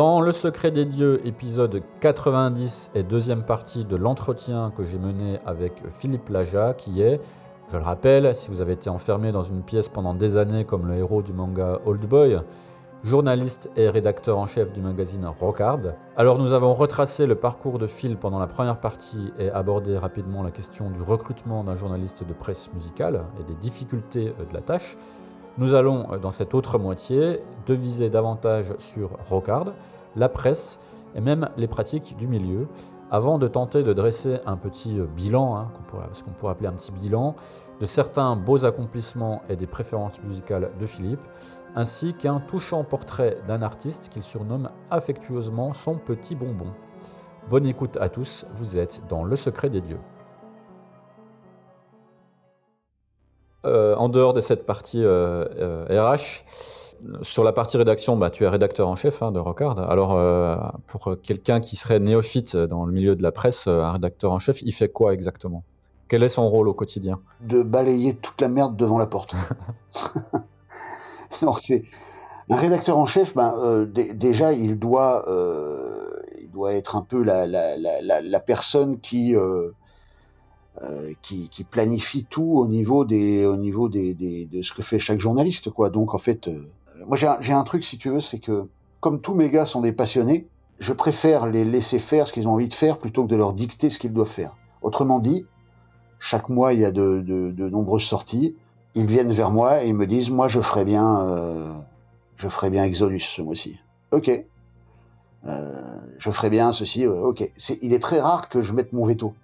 Dans Le secret des dieux, épisode 90 et deuxième partie de l'entretien que j'ai mené avec Philippe Laja, qui est, je le rappelle, si vous avez été enfermé dans une pièce pendant des années comme le héros du manga Old Boy, journaliste et rédacteur en chef du magazine Rockard. Alors nous avons retracé le parcours de Phil pendant la première partie et abordé rapidement la question du recrutement d'un journaliste de presse musicale et des difficultés de la tâche. Nous allons, dans cette autre moitié, deviser davantage sur Rockard, la presse et même les pratiques du milieu, avant de tenter de dresser un petit bilan, hein, ce qu'on pourrait appeler un petit bilan, de certains beaux accomplissements et des préférences musicales de Philippe, ainsi qu'un touchant portrait d'un artiste qu'il surnomme affectueusement son petit bonbon. Bonne écoute à tous, vous êtes dans Le secret des dieux. Euh, en dehors de cette partie euh, euh, RH, sur la partie rédaction, bah, tu es rédacteur en chef hein, de Rockard. Alors, euh, pour quelqu'un qui serait néophyte dans le milieu de la presse, un rédacteur en chef, il fait quoi exactement? Quel est son rôle au quotidien? De balayer toute la merde devant la porte. non, c'est un rédacteur en chef. Ben, euh, déjà, il doit, euh, il doit être un peu la, la, la, la personne qui euh, qui, qui, planifie tout au niveau des au niveau des, de ce que fait chaque journaliste quoi donc en fait euh, moi j'ai un, truc si tu veux c'est que comme tous mes gars sont des passionnés je préfère les laisser faire ce qu'ils ont envie de faire plutôt que de leur dicter ce qu'ils doivent faire. Autrement dit chaque mois il y a de, nombreuses sorties. Ils viennent vers moi et ils me disent moi je ferais bien euh, je ferais bien Exodus ce mois-ci. Ok. Euh, je ferais bien ceci ok. C'est il est très rare que je mette mon veto.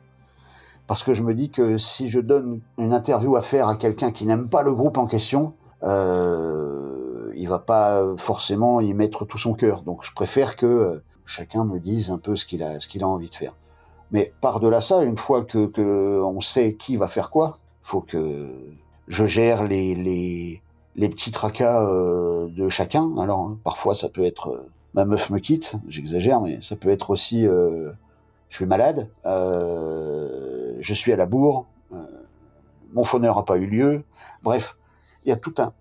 Parce que je me dis que si je donne une interview à faire à quelqu'un qui n'aime pas le groupe en question, euh, il va pas forcément y mettre tout son cœur. Donc je préfère que chacun me dise un peu ce qu'il a, ce qu'il a envie de faire. Mais par-delà ça, une fois que, on sait qui va faire quoi, faut que je gère les, les, les petits tracas euh, de chacun. Alors hein, parfois ça peut être euh, ma meuf me quitte, j'exagère, mais ça peut être aussi euh, je suis malade, euh, je suis à la bourre, euh, mon phoneur n'a pas eu lieu. Bref, il y a tout un,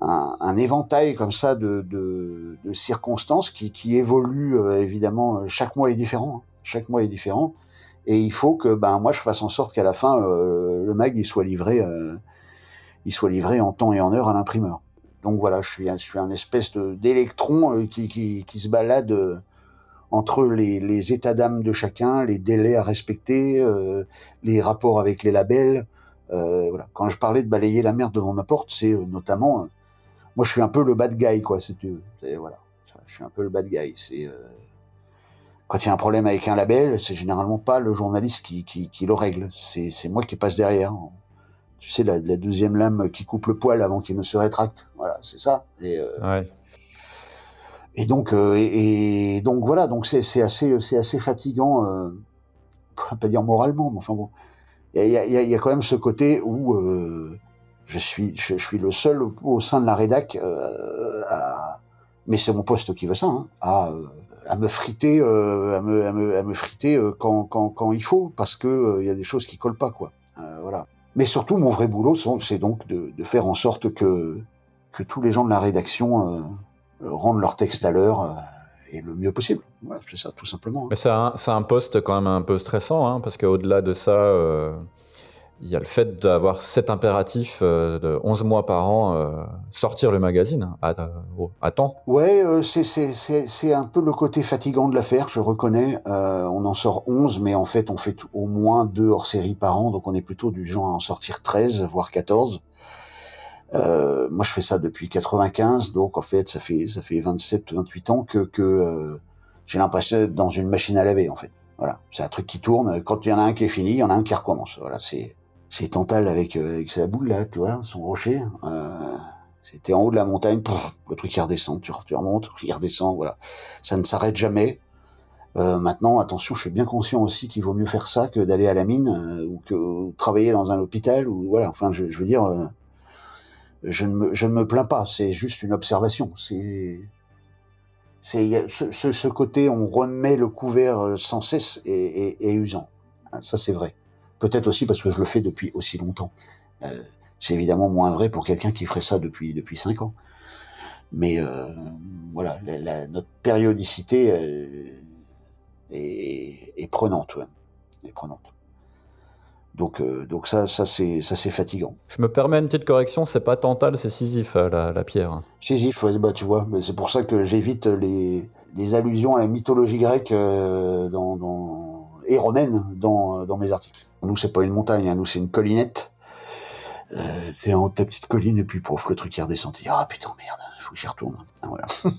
un, éventail comme ça de, de, de circonstances qui, qui évoluent euh, évidemment. Chaque mois est différent. Hein. Chaque mois est différent. Et il faut que ben moi je fasse en sorte qu'à la fin euh, le mag il soit livré, euh, il soit livré en temps et en heure à l'imprimeur. Donc voilà, je suis, un, je suis un espèce d'électron qui, qui, qui, se balade entre les, les états d'âme de chacun, les délais à respecter, euh, les rapports avec les labels. Euh, voilà. Quand je parlais de balayer la merde devant ma porte, c'est euh, notamment, euh, moi je suis un peu le bad guy, quoi. C'est voilà, je suis un peu le bad guy. C'est quand il y a un problème avec un label, c'est généralement pas le journaliste qui, qui, qui le règle. C'est moi qui passe derrière. Tu sais, la, la, deuxième lame qui coupe le poil avant qu'il ne se rétracte. Voilà, c'est ça. Et, ouais. Et donc, euh, et, et, donc voilà, donc c'est assez, c'est assez fatigant, euh, pas dire moralement, mais enfin bon, il y a, y, a, y a, quand même ce côté où euh, je suis, je, suis le seul au, sein de la rédac, euh, mais c'est mon poste qui veut ça, hein, à, à me friter, euh, à me, friter euh, quand, il faut, parce que il y a des choses qui collent pas, quoi. voilà. Mais surtout, mon vrai boulot, c'est donc de, faire en sorte que que tous les gens de la rédaction rendre leur texte à l'heure euh, et le mieux possible. C'est ça, tout simplement. Mais c'est un, poste quand même un peu stressant, hein, parce qu'au-delà de ça, euh, il y a le fait d'avoir cet impératif euh, de 11 mois par an, euh, sortir le magazine à, à temps. Ouais, euh, c'est un peu le côté fatigant de l'affaire, je reconnais. on en sort 11, mais en fait, on fait au moins deux hors-série par an, donc on est plutôt du genre à en sortir 13, voire 14. Euh, moi, je fais ça depuis 95, donc en fait, ça fait ça fait 27, 28 ans que euh, j'ai l'impression d'être dans une machine à laver, en fait. Voilà, c'est un truc qui tourne. Quand il y en a un qui est fini, il y en a un qui recommence. Voilà, c'est c'est Tantal avec euh, avec sa boule là, tu vois, son rocher. Euh, C'était en haut de la montagne, le truc qui redescend, tu, remontes, il redescend, voilà. Ça ne s'arrête jamais. Euh, maintenant, attention, je suis bien conscient aussi qu'il vaut mieux faire ça que d'aller à la mine euh, ou que ou travailler dans un hôpital ou voilà. Enfin, je, je veux dire, euh, je ne me, je ne me plains pas. C'est juste une observation. C'est c'est ce, ce, ce côté, on remet le couvert euh, sans cesse et, et, et usant. Ah, Ça, c'est vrai. Peut-être aussi parce que je le fais depuis aussi longtemps. Euh, c'est évidemment moins vrai pour quelqu'un qui ferait ça depuis depuis cinq ans. Mais euh, voilà, la, la- notre périodicité euh, est, est prenante, ouais. est prenante. Donc donc ça ça c'est ça c'est fatigant. Je me permets une petite correction, c'est pas Tantale, c'est Sisyphe, la, la pierre. Sisyphe, ouais, bah tu vois, mais c'est pour ça que j'évite les, les allusions à la mythologie grecque dans, dans, et romaine dans, dans mes articles. Nous, c'est pas une montagne, hein, nous, c'est une collinette. Euh, c'est en ta petite colline, et puis prof, le truc qui redescend. tu dis, Ah putain, merde, faut que j'y retourne. Ah.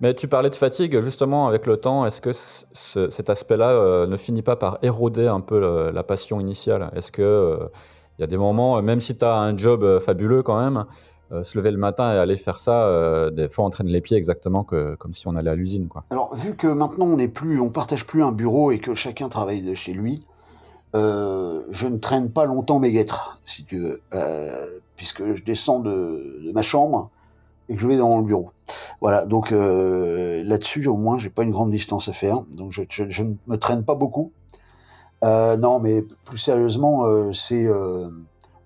Mais tu parlais de fatigue, justement, avec le temps, est-ce que ce- ce- cet aspect-là euh, ne finit pas par éroder un peu le- la passion initiale? Est-ce que euh, il y a des moments, euh, même si tu as un job euh, fabuleux quand même, euh, se lever le matin et aller faire ça, euh, des fois on traîne les pieds exactement que, comme si on allait à l'usine. Alors, vu que maintenant on n'est plus, on partage plus un bureau et que chacun travaille de chez lui, euh, je ne traîne pas longtemps mes guêtres, si tu veux, puisque je descends de, ma chambre et que je vais dans le bureau. Voilà, donc là-dessus, au moins, j'ai pas une grande distance à faire, donc je, je, ne me traîne pas beaucoup. Non, mais plus sérieusement, c'est,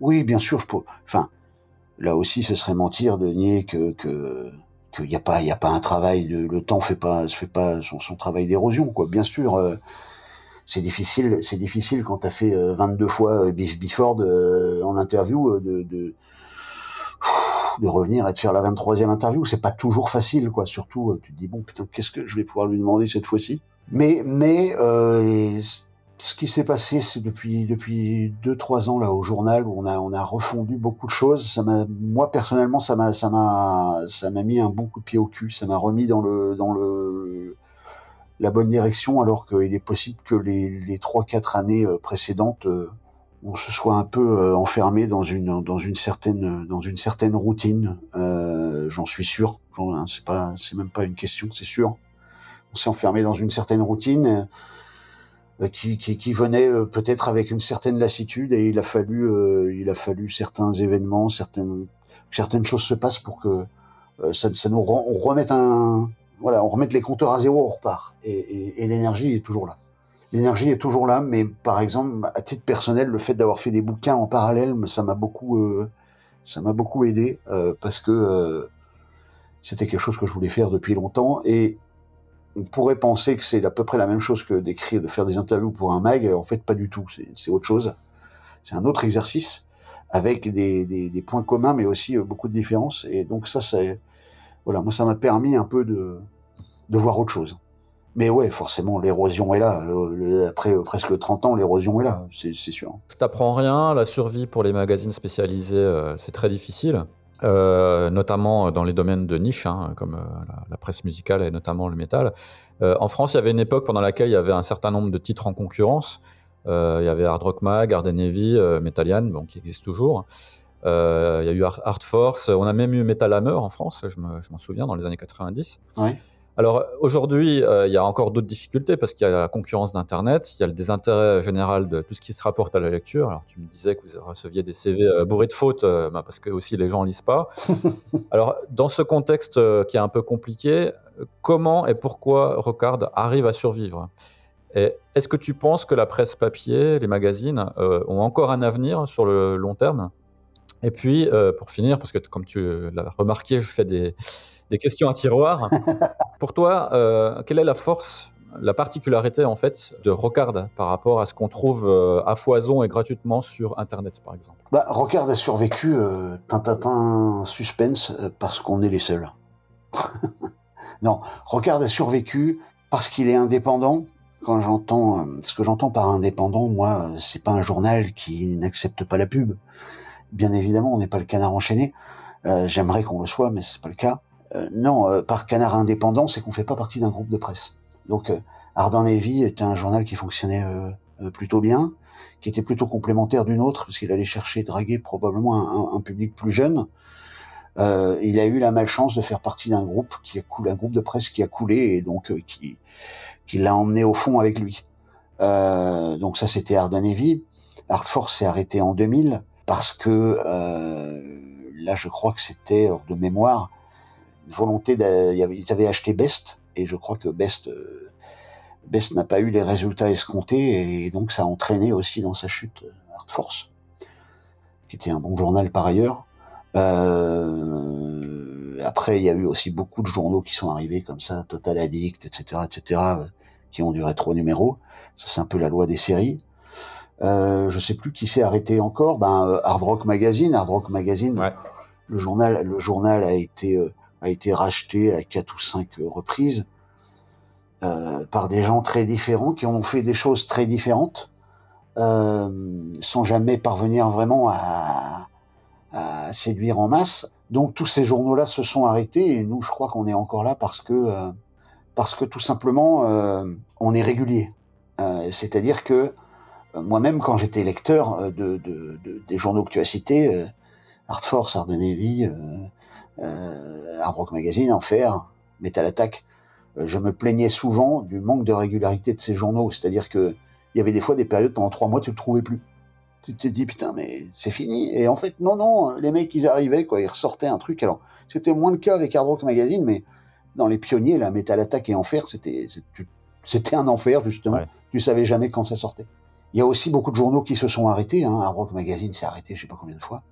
oui, bien sûr, je peux. Enfin, là aussi, ce serait mentir de nier que que qu'il n'y a pas il a pas un travail de le temps fait pas fait pas son, son travail d'érosion quoi. Bien sûr euh, c'est difficile c'est difficile quand t'as fait euh, 22 fois euh, Biff Bifford euh, en interview euh, de, de de revenir et de faire la 23e interview. C'est pas toujours facile quoi. Surtout euh, tu te dis bon putain qu'est-ce que je vais pouvoir lui demander cette fois-ci? Mais mais euh, ce qui s'est passé, c'est depuis depuis deux trois ans là au journal où on a on a refondu beaucoup de choses. Ça m'a moi personnellement ça m'a ça m'a ça m'a mis un bon coup de pied au cul. Ça m'a remis dans le dans le la bonne direction alors qu'il est possible que les les trois quatre années euh, précédentes euh, on se soit un peu euh, enfermé dans une dans une certaine dans une certaine routine. Euh, J'en suis sûr. Hein, C'est pas c'est même pas une question, c'est sûr. On s'est enfermé dans une certaine routine qui, qui, venait euh, peut-être avec une certaine lassitude et il a fallu euh, il a fallu certains événements certaines choses se passent pour que euh, ça, nous remette voilà on remette les compteurs à zéro on repart. Et, l'énergie est toujours là. L'énergie est toujours là mais par exemple à titre personnel le fait d'avoir fait des bouquins en parallèle ça m'a beaucoup euh, ça m'a beaucoup aidé euh, parce que euh, c'était quelque chose que je voulais faire depuis longtemps et on pourrait penser que c'est à peu près la même chose que d'écrire, de faire des interviews pour un mag. En fait, pas du tout. C'est- autre chose. C'est un autre exercice avec des, points communs, mais aussi euh, beaucoup de différences. Et donc ça, c'est voilà, moi, ça m'a permis un peu de, de voir autre chose. Mais ouais, forcément, l'érosion est là. Euh, après euh, presque 30 ans, l'érosion est là, c'est sûr. Je t'apprends rien, la survie pour les magazines spécialisés, c'est très difficile. Euh, notamment dans les domaines de niche, hein, comme euh, la, presse musicale et notamment le métal. Euh, en France, il y avait une époque pendant laquelle il y avait un certain nombre de titres en concurrence. Euh, il y avait Hard Rock Mag, Arden Heavy, euh, Metallian, bon, qui existe toujours. Il y a eu Hard Hard Force, on a même eu Metal Hammer en France, je m'en souviens, dans les années 90. Ouais. Alors aujourd'hui, euh, il y a encore d'autres difficultés parce qu'il y a la concurrence d'Internet, il y a le désintérêt général de tout ce qui se rapporte à la lecture. Alors tu me disais que vous receviez des CV euh, bourrés de fautes euh, bah, parce que aussi les gens lisent pas. Alors dans ce contexte qui est un peu compliqué, comment et pourquoi Rocard arrive à survivre? Et Est-ce que tu penses que la presse papier, les magazines ont encore un avenir sur le long terme? Et puis pour finir, parce que comme tu l'as remarqué, je fais des des questions à tiroir. Pour toi, euh, quelle est la force, la particularité en fait de Rocard par rapport à ce qu'on trouve euh, à foison et gratuitement sur Internet, par exemple? Bah, Rocard a survécu, euh, tintatin suspense, euh, parce qu'on est les seuls. non, Rocard a survécu parce qu'il est indépendant. Quand j'entends, ce que j'entends par indépendant, moi, c'est pas un journal qui n'accepte pas la pub. Bien évidemment, on n'est pas le canard enchaîné. Euh, J'aimerais qu'on le soit, mais c'est pas le cas. Euh, non, euh, par canard indépendant, c'est qu'on fait pas partie d'un groupe de presse. Donc, euh, Ardent Navy était un journal qui fonctionnait plutôt bien, qui était plutôt complémentaire d'une autre, parce qu'il allait chercher, draguer probablement un, un public plus jeune. Euh, il a eu la malchance de faire partie d'un groupe qui a coulé, un groupe de presse qui a coulé et donc euh, qui qui l'a emmené au fond avec lui. Euh, donc ça, c'était Arden Heavy. Art Force s'est arrêté en 2000 parce que là, je crois que c'était hors de mémoire volonté. Ils avaient acheté Best et je crois que Best euh, Best n'a pas eu les résultats escomptés et donc ça a entraîné aussi dans sa chute Art Force, qui était un bon journal par ailleurs. Euh, après, il y a eu aussi beaucoup de journaux qui sont arrivés comme ça, Total Addict, etc., etc., qui ont duré trois numéros. Ça, c'est un peu la loi des séries. Euh, je sais plus qui s'est arrêté encore. Ben, euh, Hard Rock Magazine. Hard Rock Magazine. Le journal, le journal a été euh, a été racheté à quatre ou cinq reprises euh, par des gens très différents qui ont fait des choses très différentes, sans jamais parvenir vraiment à, séduire en masse. Donc tous ces journaux-là se sont arrêtés et nous, je crois qu'on est encore là parce que parce que tout simplement on est régulier. C'est-à-dire que euh, moi-même, quand j'étais lecteur euh, de, des journaux que tu as cités, euh, Art Navy, Art Rock Magazine, Enfer, Metal Attack, je me plaignais souvent du manque de régularité de ces journaux. C'est-à-dire que il y avait des fois des périodes pendant trois mois tu le trouvais plus. Tu te dis putain mais c'est fini. Et en fait non non, les mecs ils arrivaient quoi, ils ressortaient un truc. Alors c'était moins le cas avec Hard Rock Magazine, mais dans les pionniers, la Metal Attack et Enfer, c'était c'était un enfer justement. Tu savais jamais quand ça sortait. Il y a aussi beaucoup de journaux qui se sont arrêtés. Hein. Rock Magazine s'est arrêté, je sais pas combien de fois.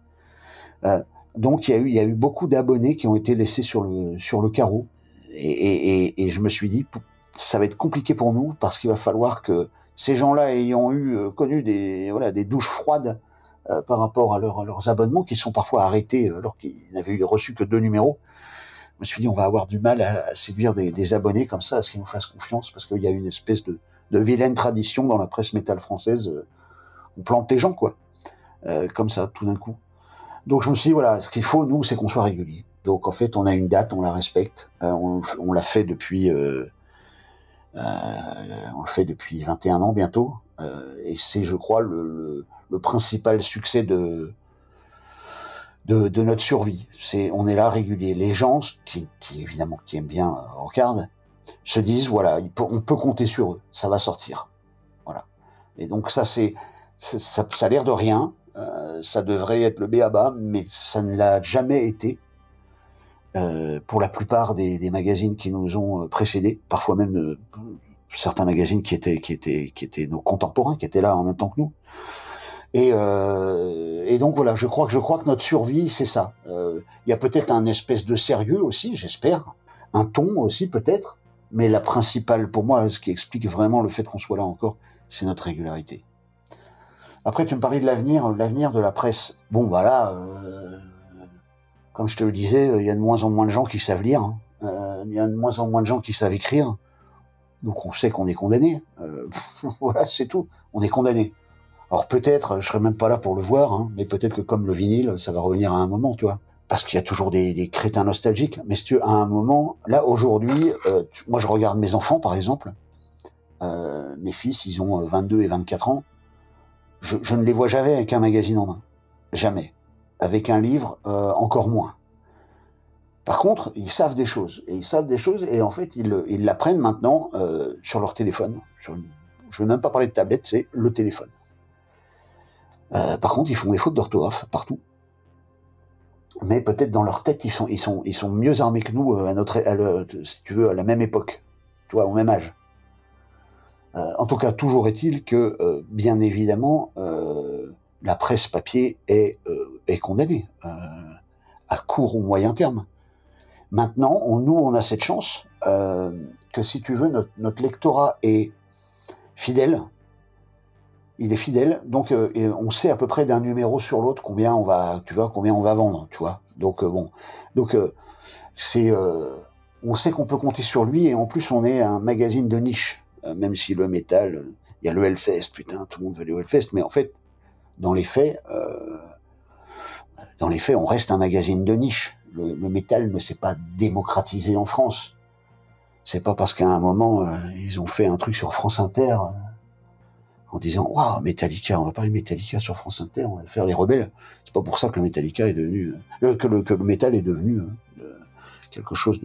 Euh, donc il y a eu, il y a eu beaucoup d'abonnés qui ont été laissés sur le sur le carreau. Et, et, et, je me suis dit, ça va être compliqué pour nous parce qu'il va falloir que ces gens-là ayant eu euh, connu des voilà des douches froides euh, par rapport à, leurs abonnements qui sont parfois arrêtés euh, alors qu'ils n'avaient reçu que deux numéros. Je me suis dit, on va avoir du mal à, séduire des, des, abonnés comme ça, à ce qu'ils nous fassent confiance parce qu'il y a une espèce de de vilaine tradition dans la presse métal française. Euh, on plante les gens, quoi. Comme ça, tout d'un coup. Donc je me suis dit, voilà, ce qu'il faut, nous, c'est qu'on soit régulier. Donc en fait, on a une date, on la respecte. Euh, on, l'a fait depuis... Euh, on le fait depuis 21 ans bientôt. et c'est, je crois, le, le, principal succès de, de, de, notre survie. C'est, on est là régulier. Les gens, qui, qui évidemment qui aiment bien Rocard, se disent voilà, on peut compter sur eux, ça va sortir. Voilà. Et donc ça c'est ça, ça a l'air de rien, euh, ça devrait être le B à bas, mais ça ne l'a jamais été. Euh, pour la plupart des, magazines qui nous ont euh, précédés, parfois même certains magazines qui étaient nos contemporains, qui étaient là en même temps que nous. Et, donc voilà, je crois que notre survie c'est ça. Il y a peut-être un espèce de sérieux aussi, j'espère, un ton aussi peut-être, mais la principale, pour moi, ce qui explique vraiment le fait qu'on soit là encore, c'est notre régularité. Après, tu me parlais de l'avenir, l'avenir de la presse. Bon, voilà, euh, comme je te le disais, il y a de moins en moins de gens qui savent lire. Hein. Euh, il y a de moins en moins de gens qui savent écrire. Donc on sait qu'on est condamné. Euh, voilà, c'est tout. On est condamné. Alors peut-être, je serai même pas là pour le voir, hein, mais peut-être que comme le vinyle, ça va revenir à un moment, tu vois parce qu'il y a toujours des, crétins nostalgiques. Mais si tu à un moment, là aujourd'hui, moi je regarde mes enfants par exemple, mes fils, ils ont 22 euh, et 24 ans, je, ne les vois jamais avec un magazine en main, jamais. Avec un livre, euh, encore moins. Par contre, ils savent des choses et ils savent des choses et en fait ils l'apprennent maintenant euh, sur leur téléphone. Je ne veux même pas parler de tablette, c'est le téléphone. par contre, ils font des fautes d'orthographe partout mais peut-être dans leur tête ils sont mieux armés que nous euh, à notre si tu veux à la même époque tu vois au même âge euh, en tout cas toujours est-il que euh, bien évidemment euh, la presse papier est euh, condamnée à court ou moyen terme. Maintenant nous on a cette chance que si tu veux notre, lectorat est fidèle. Il est fidèle, donc euh, on sait à peu près d'un numéro sur l'autre combien on va, tu vois, combien on va vendre, tu vois. Donc euh, bon, donc euh, c'est, on sait qu'on peut compter sur lui et en plus on est un magazine de niche, même si le métal, il y a le Hellfest, putain, tout le monde veut le Hellfest, mais en fait, dans les faits, dans les faits, on reste un magazine de niche. Le, métal ne s'est pas démocratisé en France. C'est pas parce qu'à un moment ils ont fait un truc sur France Inter en disant waouh Metallica, on va parler Metallica sur France Inter, on va faire les rebelles. C'est pas pour ça que le Metallica est devenu euh, que le métal est devenu euh, quelque chose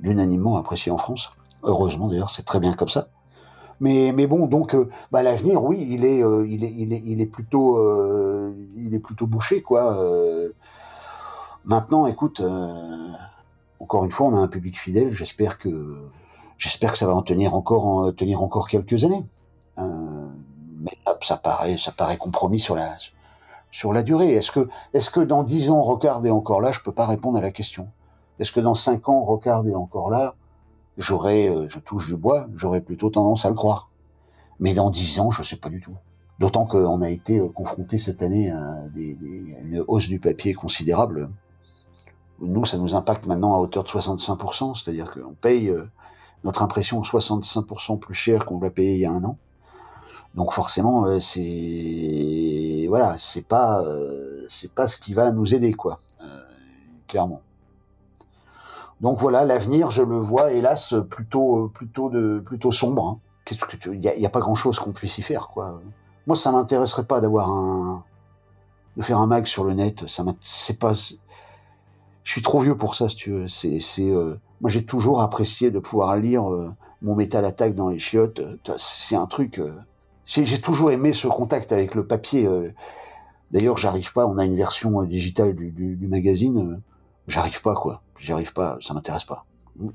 d'unanimement apprécié en France. Heureusement d'ailleurs, c'est très bien comme ça. Mais, bon, donc euh, bah, l'avenir, oui, il est, euh, il est, il est, il est plutôt, euh, il est plutôt bouché, quoi. Maintenant, écoute, encore une fois, on a un public fidèle. J'espère que, ça va en tenir encore, en, tenir encore quelques années. Mais ça, paraît, ça paraît compromis sur la, sur la durée. Est-ce que, dans dix ans, Rocard est encore là? Je peux pas répondre à la question. Est-ce que dans cinq ans, Rocard est encore là? J'aurais, euh, je touche du bois, j'aurais plutôt tendance à le croire. Mais dans dix ans, je sais pas du tout. D'autant qu'on a été euh, confronté cette année à, des, des- une hausse du papier considérable. Nous, ça nous impacte maintenant à hauteur de 65%, c'est-à-dire qu'on paye euh, notre impression 65% plus cher qu'on l'a payé il y a un an. Donc forcément, c'est voilà, c'est pas c'est pas ce qui va nous aider quoi, clairement. Donc voilà, l'avenir, je le vois hélas plutôt plutôt de plutôt sombre. hein. Il y a, a pas grand chose qu'on puisse y faire quoi. Moi, ça m'intéresserait pas d'avoir un de faire un mag sur le net. Ça c'est pas je suis trop vieux pour ça, si tu veux. C'est, c'est, euh, moi, j'ai toujours apprécié de pouvoir lire euh, mon métal attaque dans les chiottes. Euh, C'est un truc. euh, j'ai, toujours aimé ce contact avec le papier. euh. D'ailleurs, j'arrive pas. On a une version euh, digitale du, du, du magazine. euh, j'arrive pas, quoi. J'arrive pas. Ça m'intéresse pas.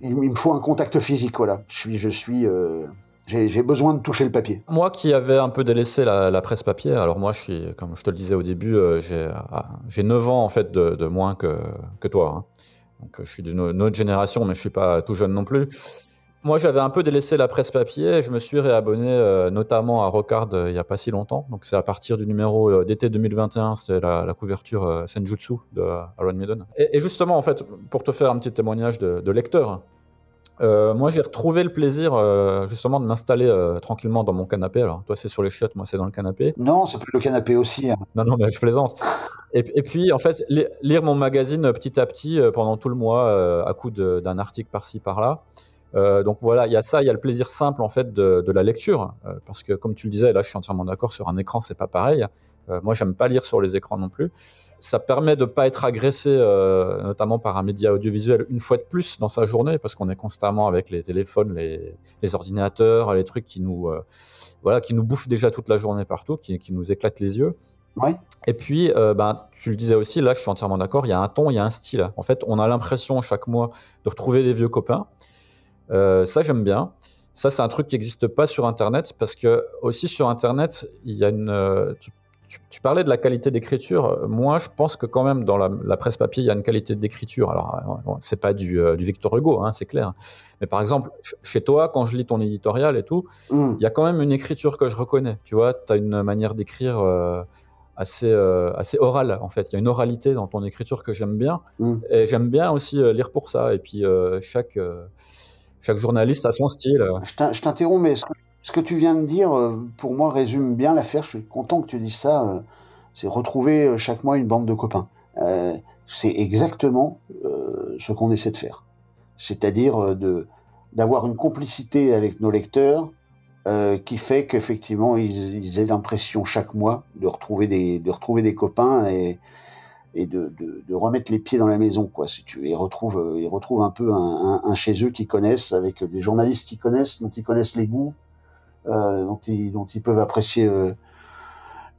Il, me faut un contact physique, voilà. Je suis, je suis. euh, j'ai, besoin de toucher le papier. Moi qui avais un peu délaissé la, presse papier, alors moi je suis, comme je te le disais au début, euh, j'ai ah, j'ai 9 ans en fait de, moins que, que toi. hein. Donc je suis d'une autre génération, mais je suis pas tout jeune non plus. Moi j'avais un peu délaissé la presse papier et je me suis réabonné euh, notamment à Rocard euh, il y a pas si longtemps. Donc c'est à partir du numéro euh, d'été 2021, c'était la, la couverture Senjutsu de Aaron Maiden. Et, et justement en fait, pour te faire un petit témoignage de, de lecteur, moi, j'ai retrouvé le plaisir justement de m'installer tranquillement dans mon canapé. Alors, toi, c'est sur les chiottes, moi, c'est dans le canapé. Non, c'est plus le canapé aussi. hein. Non, non, mais je plaisante. Et, et puis, en fait, li- lire mon magazine petit à petit pendant tout le mois, à coup d'un article par-ci, par-là. Euh, donc voilà, il y a ça, il y a le plaisir simple en fait de, de la lecture, euh, parce que comme tu le disais, là, je suis entièrement d'accord. Sur un écran, c'est pas pareil. Euh, moi, j'aime pas lire sur les écrans non plus. Ça permet de pas être agressé, euh, notamment par un média audiovisuel, une fois de plus dans sa journée, parce qu'on est constamment avec les téléphones, les, les ordinateurs, les trucs qui nous, voilà, qui nous bouffent déjà toute la journée partout, qui, qui nous éclatent les yeux. Ouais. Et puis, euh, ben, tu le disais aussi, là, je suis entièrement d'accord, il y a un ton, il y a un style. En fait, on a l'impression chaque mois de retrouver des vieux copains. Euh, ça, j'aime bien. Ça, c'est un truc qui n'existe pas sur Internet, parce que aussi sur Internet, il y a une. euh, tu, tu- tu parlais de la qualité d'écriture. Moi, je pense que quand même dans la, la presse papier, il y a une qualité d'écriture. Alors, euh, bon, c'est pas du, euh, du Victor Hugo, hein, c'est clair. Mais par exemple, ch- chez toi, quand je lis ton éditorial et tout, Hum. il y a quand même une écriture que je reconnais. Tu vois, tu as une manière d'écrire euh, assez, euh, assez orale, en fait. Il y a une oralité dans ton écriture que j'aime bien. Mm. Et j'aime bien aussi euh, lire pour ça. Et puis, euh, chaque, euh, chaque journaliste a son style. Je t'in- je t'interromps, mais ce que, tu viens de dire, euh, pour moi, résume bien l'affaire. Je suis content que tu dises ça. euh, C'est retrouver euh, chaque mois une bande de copains. C'est exactement ce qu'on essaie de faire. C'est-à-dire de d'avoir une complicité avec nos lecteurs qui fait qu'effectivement ils, ils aient l'impression chaque mois de retrouver des de retrouver des copains et et de, de, de remettre les pieds dans la maison quoi si tu ils retrouvent euh, ils retrouvent un peu un, un, un chez eux qu'ils connaissent avec des journalistes qu'ils connaissent dont ils connaissent les goûts euh, dont ils dont ils peuvent apprécier euh,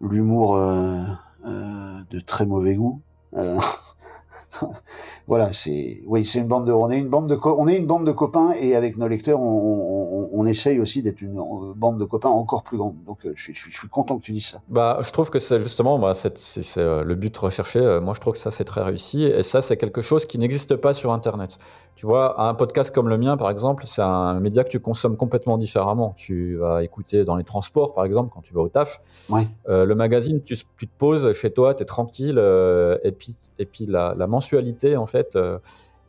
l'humour euh, euh, de très mauvais goût. Euh, voilà c'est oui c'est une bande de on est une bande de on est une bande de copains et avec nos lecteurs on, on, on essaye aussi d'être une euh, bande de copains encore plus grande donc euh, je, suis, je, suis, je suis content que tu dises ça Bah, je trouve que c'est justement bah, c'est euh, le but recherché. Moi, je trouve que ça, c'est très réussi. Et ça, c'est quelque chose qui n'existe pas sur Internet. Tu vois, un podcast comme le mien, par exemple, c'est un média que tu consommes complètement différemment. Tu vas écouter dans les transports, par exemple, quand tu vas au taf. Ouais. Euh, le magazine, tu, tu te poses chez toi, tu es tranquille. euh, et puis, et puis la, la mensualité, en fait, euh,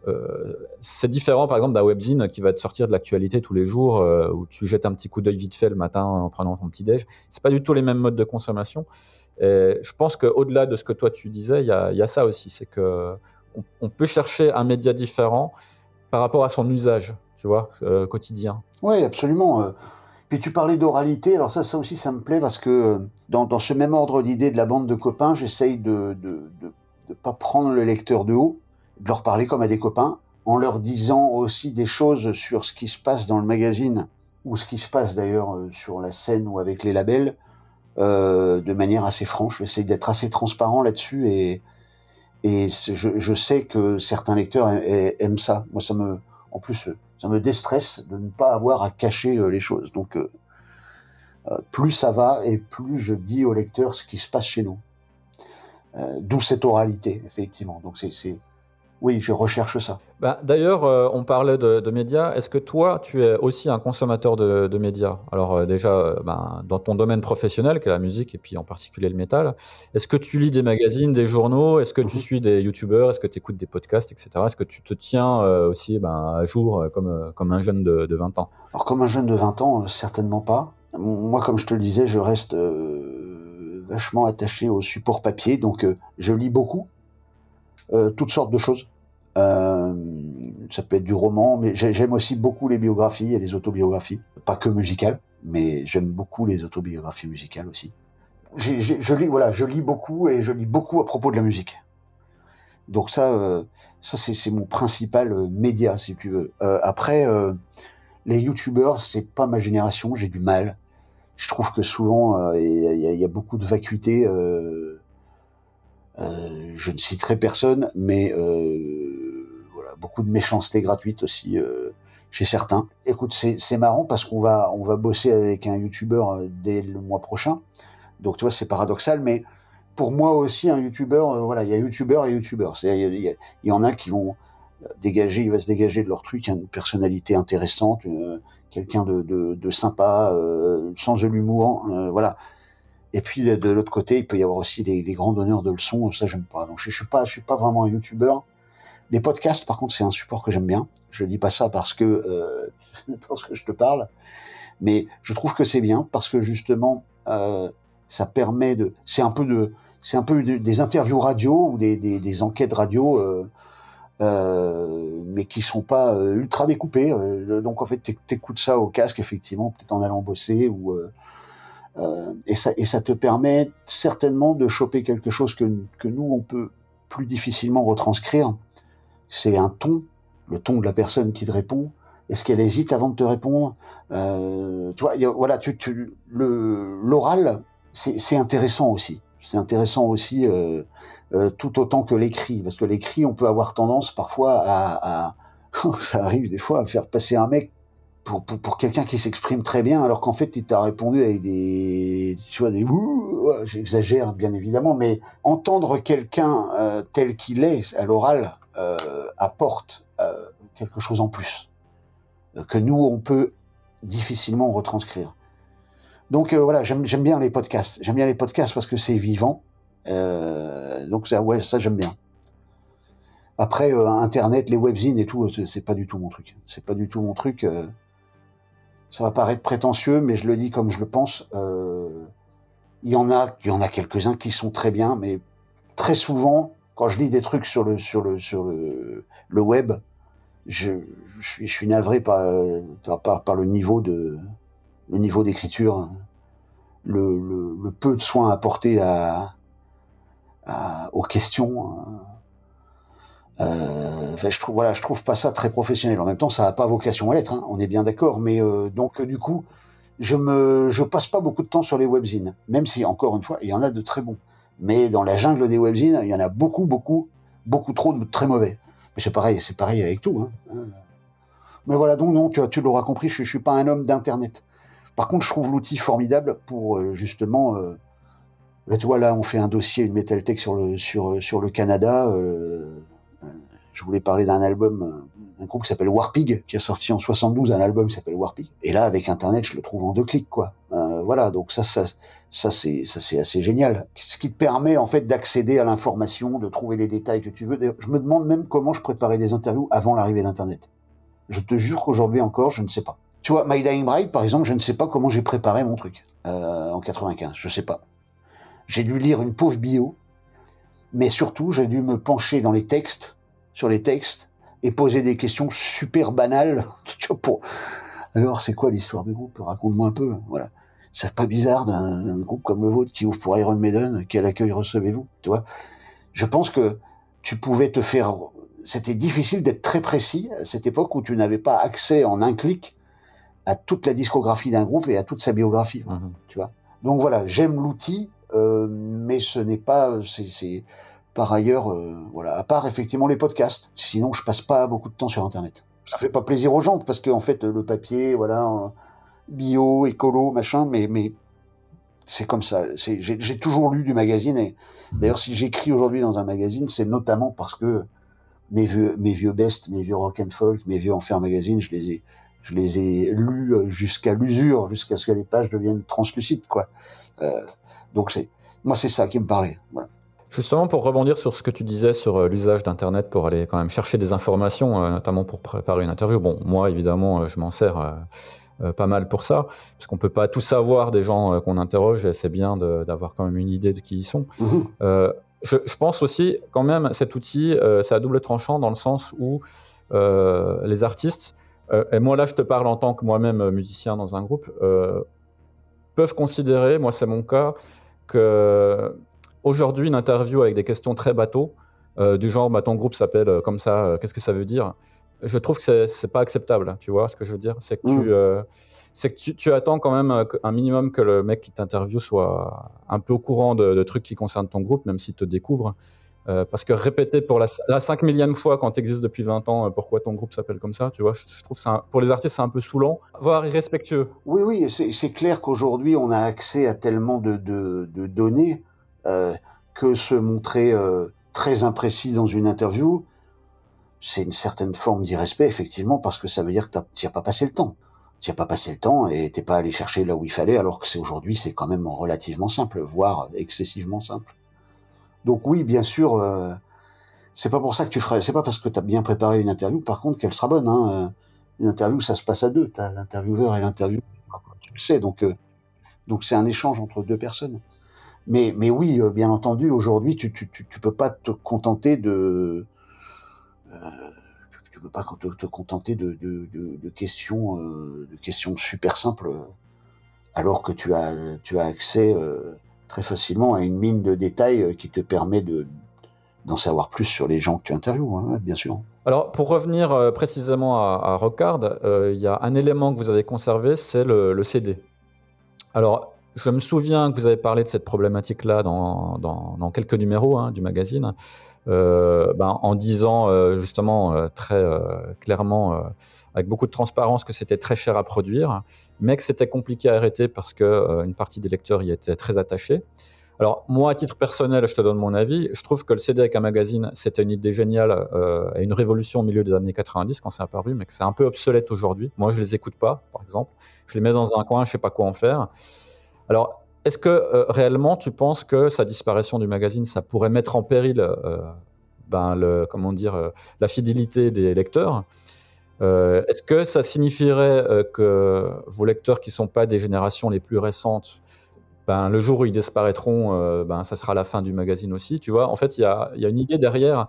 euh, c'est différent, par exemple, d'un webzine qui va te sortir de l'actualité tous les jours, euh, où tu jettes un petit coup d'œil vite fait le matin en prenant ton petit déj. C'est pas du tout les mêmes modes de consommation. Et je pense qu'au-delà de ce que toi tu disais, il y a, ça aussi, c'est que on, peut chercher un média différent par rapport à son usage, tu vois, quotidien. Oui, absolument. Puis tu parlais d'oralité, alors ça, ça aussi, ça me plaît parce que dans, ce même ordre d'idée de la bande de copains, j'essaye de de pas prendre le lecteur de haut, de leur parler comme à des copains, en leur disant aussi des choses sur ce qui se passe dans le magazine ou ce qui se passe d'ailleurs euh, sur la scène ou avec les labels, euh, de manière assez franche. J'essaie d'être assez transparent là-dessus et, et je, je, sais que certains lecteurs aiment ça. Moi, ça me, en plus, ça me déstresse de ne pas avoir à cacher les choses. Donc, euh, plus ça va et plus je dis au lecteur ce qui se passe chez nous. Euh, D'où cette oralité, effectivement. Donc, c'est oui, je recherche ça. Ben, D'ailleurs, euh, on parlait de, de médias. Est-ce que toi, tu es aussi un consommateur de, de médias? Alors euh, déjà, euh, ben, dans ton domaine professionnel, qui est la musique et puis en particulier le métal, est-ce que tu lis des magazines, des journaux? Est-ce que tu mhm. suis des youtubeurs? Est-ce que tu écoutes des podcasts, etc. Est-ce que tu te tiens aussi ben, à jour comme, comme un jeune de, de, 20 ans? Alors comme un jeune de 20 ans, certainement pas. Moi, comme je te le disais, je reste vachement attaché au support papier, donc je lis beaucoup. Euh, toutes sortes de choses. Euh, ça peut être du roman, mais j'aime aussi beaucoup les biographies et les autobiographies, pas que musicales, mais j'aime beaucoup les autobiographies musicales aussi. je lis, voilà, je lis beaucoup et je lis beaucoup à propos de la musique. Donc ça, euh, ça c'est mon principal euh, média, si tu veux. Euh, après, euh, les youtubeurs, c'est pas ma génération, j'ai du mal. Je trouve que souvent il y, a beaucoup de vacuité. Euh, euh, je ne citerai personne, mais euh, voilà, beaucoup de méchanceté gratuite aussi euh, chez certains. Écoute, c'est marrant parce qu'on va on va bosser avec un youtubeur dès le mois prochain. Donc tu vois, c'est paradoxal, mais pour moi aussi un youtubeur, voilà, il y a youtubeur et youtubeur. Il y, en a qui vont dégager, il va se dégager de leur truc, une personnalité intéressante, quelqu'un de, de, sympa, euh, sans de l'humour, voilà. Et puis de, l'autre côté, il peut y avoir aussi des, grands donneurs de leçons. Ça, j'aime pas. Donc je, je suis pas, je suis pas vraiment un youtubeur. Les podcasts, par contre, c'est un support que j'aime bien. Je dis pas ça parce que euh, parce que je te parle, mais je trouve que c'est bien parce que justement, euh, ça permet de. C'est un peu de. C'est un peu des interviews radio ou des, des enquêtes radio. Euh, mais qui sont pas euh, ultra découpées. Euh, donc en fait, t'écoutes ça au casque, effectivement, peut-être en allant bosser ou et, ça, et ça te permet certainement de choper quelque chose que, que nous, on peut plus difficilement retranscrire. C'est un ton, le ton de la personne qui te répond. Est-ce qu'elle hésite avant de te répondre? Tu vois, voilà, tu, le l'oral, c'est intéressant aussi. C'est intéressant aussi euh, tout autant que l'écrit, parce que l'écrit, on peut avoir tendance parfois à, ça arrive des fois à faire passer un mec pour, pour, quelqu'un qui s'exprime très bien, alors qu'en fait, il t'a répondu avec des, tu vois, des j'exagère bien évidemment, mais entendre quelqu'un euh, tel qu'il est à l'oral euh, apporte quelque chose en plus que nous on peut difficilement retranscrire. Donc voilà, j'aime bien les podcasts. J'aime bien les podcasts parce que c'est vivant. Donc ça, ouais, ça j'aime bien. Après, Internet, les webzines et tout, c'est pas du tout mon truc. C'est pas du tout mon truc ça va paraître prétentieux, mais je le dis comme je le pense. Euh, il y en a, il y en a quelques-uns qui sont très bien, mais très souvent, quand je lis des trucs sur le sur le sur le, web, je, je suis navré par, par par le niveau de le niveau d'écriture, le, le, le, peu de soins apportés à, aux questions. Euh, je trouve voilà, je trouve pas ça très professionnel. En même temps, ça a pas vocation à l'être. Hein, on est bien d'accord. Mais euh, donc du coup, je me, je passe pas beaucoup de temps sur les webzines, même si encore une fois, il y en a de très bons. Mais dans la jungle des webzines, il y en a beaucoup, beaucoup, beaucoup trop de très mauvais. Mais c'est pareil, c'est pareil avec tout. Hein. Mais voilà, donc non, tu, l'auras compris, je, je suis pas un homme d'internet. Par contre, je trouve l'outil formidable pour euh, justement. Euh, là, tu vois, là, on fait un dossier, une Metal Tech sur le Canada. Euh, je voulais parler d'un album, euh, d'un groupe qui s'appelle Warpig, qui a sorti en 72 un album qui s'appelle Warpig. Et là, avec Internet, je le trouve en deux clics, quoi. Euh, voilà, donc ça, ça, ça c'est, ça c'est assez génial. Ce qui te permet en fait d'accéder à l'information, de trouver les détails que tu veux. Je me demande même comment je préparais des interviews avant l'arrivée d'Internet. Je te jure qu'aujourd'hui encore, je ne sais pas. Tu vois, My Dying Bride, par exemple, je ne sais pas comment j'ai préparé mon truc euh, en 95. Je sais pas. J'ai dû lire une pauvre bio, mais surtout, j'ai dû me pencher dans les textes sur les textes et poser des questions super banales. pour... Alors, c'est quoi l'histoire du groupe? Raconte-moi un peu. Voilà. C'est pas bizarre d'un groupe comme le vôtre qui ouvre pour Iron Maiden, quel accueil recevez-vous? Tu vois? Je pense que tu pouvais te faire. C'était difficile d'être très précis à cette époque où tu n'avais pas accès en un clic à toute la discographie d'un groupe et à toute sa biographie. Mhm. Tu vois? Donc voilà, j'aime l'outil, mais ce n'est pas, c'est, par ailleurs, euh, voilà, à part effectivement les podcasts. Sinon, je passe pas beaucoup de temps sur Internet. Ça fait pas plaisir aux gens parce que en fait, le papier, voilà, euh, bio, écolo, machin, mais mais c'est comme ça. J'ai, j'ai toujours lu du magazine et d'ailleurs, si j'écris aujourd'hui dans un magazine, c'est notamment parce que mes vieux, mes vieux best, mes vieux rock and folk, mes vieux enfer magazine, je les ai, je les ai lus euh, jusqu'à l'usure, jusqu'à ce que les pages deviennent translucides, quoi. Euh, donc c'est, moi, c'est ça qui me parlait. Voilà. Justement, pour rebondir sur ce que tu disais sur euh, l'usage d'Internet pour aller quand même chercher des informations, notamment pour préparer une interview. Bon, moi, évidemment, je m'en sers pas mal pour ça, parce qu'on peut pas tout savoir des gens qu'on interroge, et c'est bien d'avoir quand même une idée de qui ils sont. Euh, je, je pense aussi, quand même, cet outil, euh, c'est à double tranchant dans le sens où euh, les artistes, et moi là, je te parle en tant que moi-même euh, musicien dans un groupe, euh, peuvent considérer, moi c'est mon cas, que aujourd'hui une interview avec des questions très bateaux, euh, du genre bah, ton groupe s'appelle euh, comme ça, euh, qu'est-ce que ça veut dire? Je trouve que c'est- pas acceptable, tu vois ce que je veux dire? C'est que, Mm. tu, euh, c'est que tu, tu attends quand même euh, un minimum que le mec qui t'interviewe soit un peu au courant de, de trucs qui concernent ton groupe, même s'il te découvre. Euh, parce que répéter pour la, la 5 millième fois quand tu existes depuis 20 ans euh, pourquoi ton groupe s'appelle comme ça, tu vois, je, trouve ça, pour les artistes, c'est un peu saoulant, voire irrespectueux. Oui, oui, c'est clair qu'aujourd'hui, on a accès à tellement de, données euh, que se montrer très imprécis dans une interview, c'est une certaine forme d'irrespect, effectivement, parce que ça veut dire que tu n'as pas passé le temps. Tu n'as pas passé le temps et t'es pas allé chercher là où il fallait, alors que c'est aujourd'hui, c'est quand même relativement simple, voire excessivement simple. Donc oui, bien sûr, euh, c'est pas pour ça que tu ferais, c'est pas parce que tu as bien préparé une interview, par contre, qu'elle sera bonne. Hein. euh, Une interview, ça se passe à deux. Tu as l'intervieweur et l'interview tu le sais. Donc, euh, donc c'est un échange entre deux personnes. Mais, mais oui, euh, bien entendu, aujourd'hui, tu, tu, tu, peux pas te contenter de, tu peux pas te, te contenter de, de, questions, de questions super simples, alors que tu as, tu as accès très facilement à une mine de détails euh, qui te permet de d'en savoir plus sur les gens que tu interviews, hein, bien sûr. Alors, pour revenir euh, précisément à, à Rockard, euh, il y a un élément que vous avez conservé, c'est le, le CD. Alors, je me souviens que vous avez parlé de cette problématique-là dans, dans, dans quelques numéros hein, du magazine, euh, ben, en disant euh, justement euh, très euh, clairement, euh, avec beaucoup de transparence, que c'était très cher à produire, mais que c'était compliqué à arrêter parce que euh, une partie des lecteurs y était très attachée. Alors, moi, à titre personnel, je te donne mon avis. Je trouve que le CD avec un magazine, c'était une idée géniale et une révolution au milieu des années 90 quand c'est apparu, mais que c'est un peu obsolète aujourd'hui. Moi, je les écoute pas, par exemple. Je les mets dans un coin, je sais pas quoi en faire. Alors, est-ce que euh, réellement, tu penses que sa disparition du magazine, ça pourrait mettre en péril, euh, ben, le, comment dire, euh, la fidélité des lecteurs Est-ce que ça signifierait que vos lecteurs qui sont pas des générations les plus récentes ben, le jour où ils disparaîtront, ben, ça sera la fin du magazine aussi. Tu vois, en fait, il y a, une idée derrière,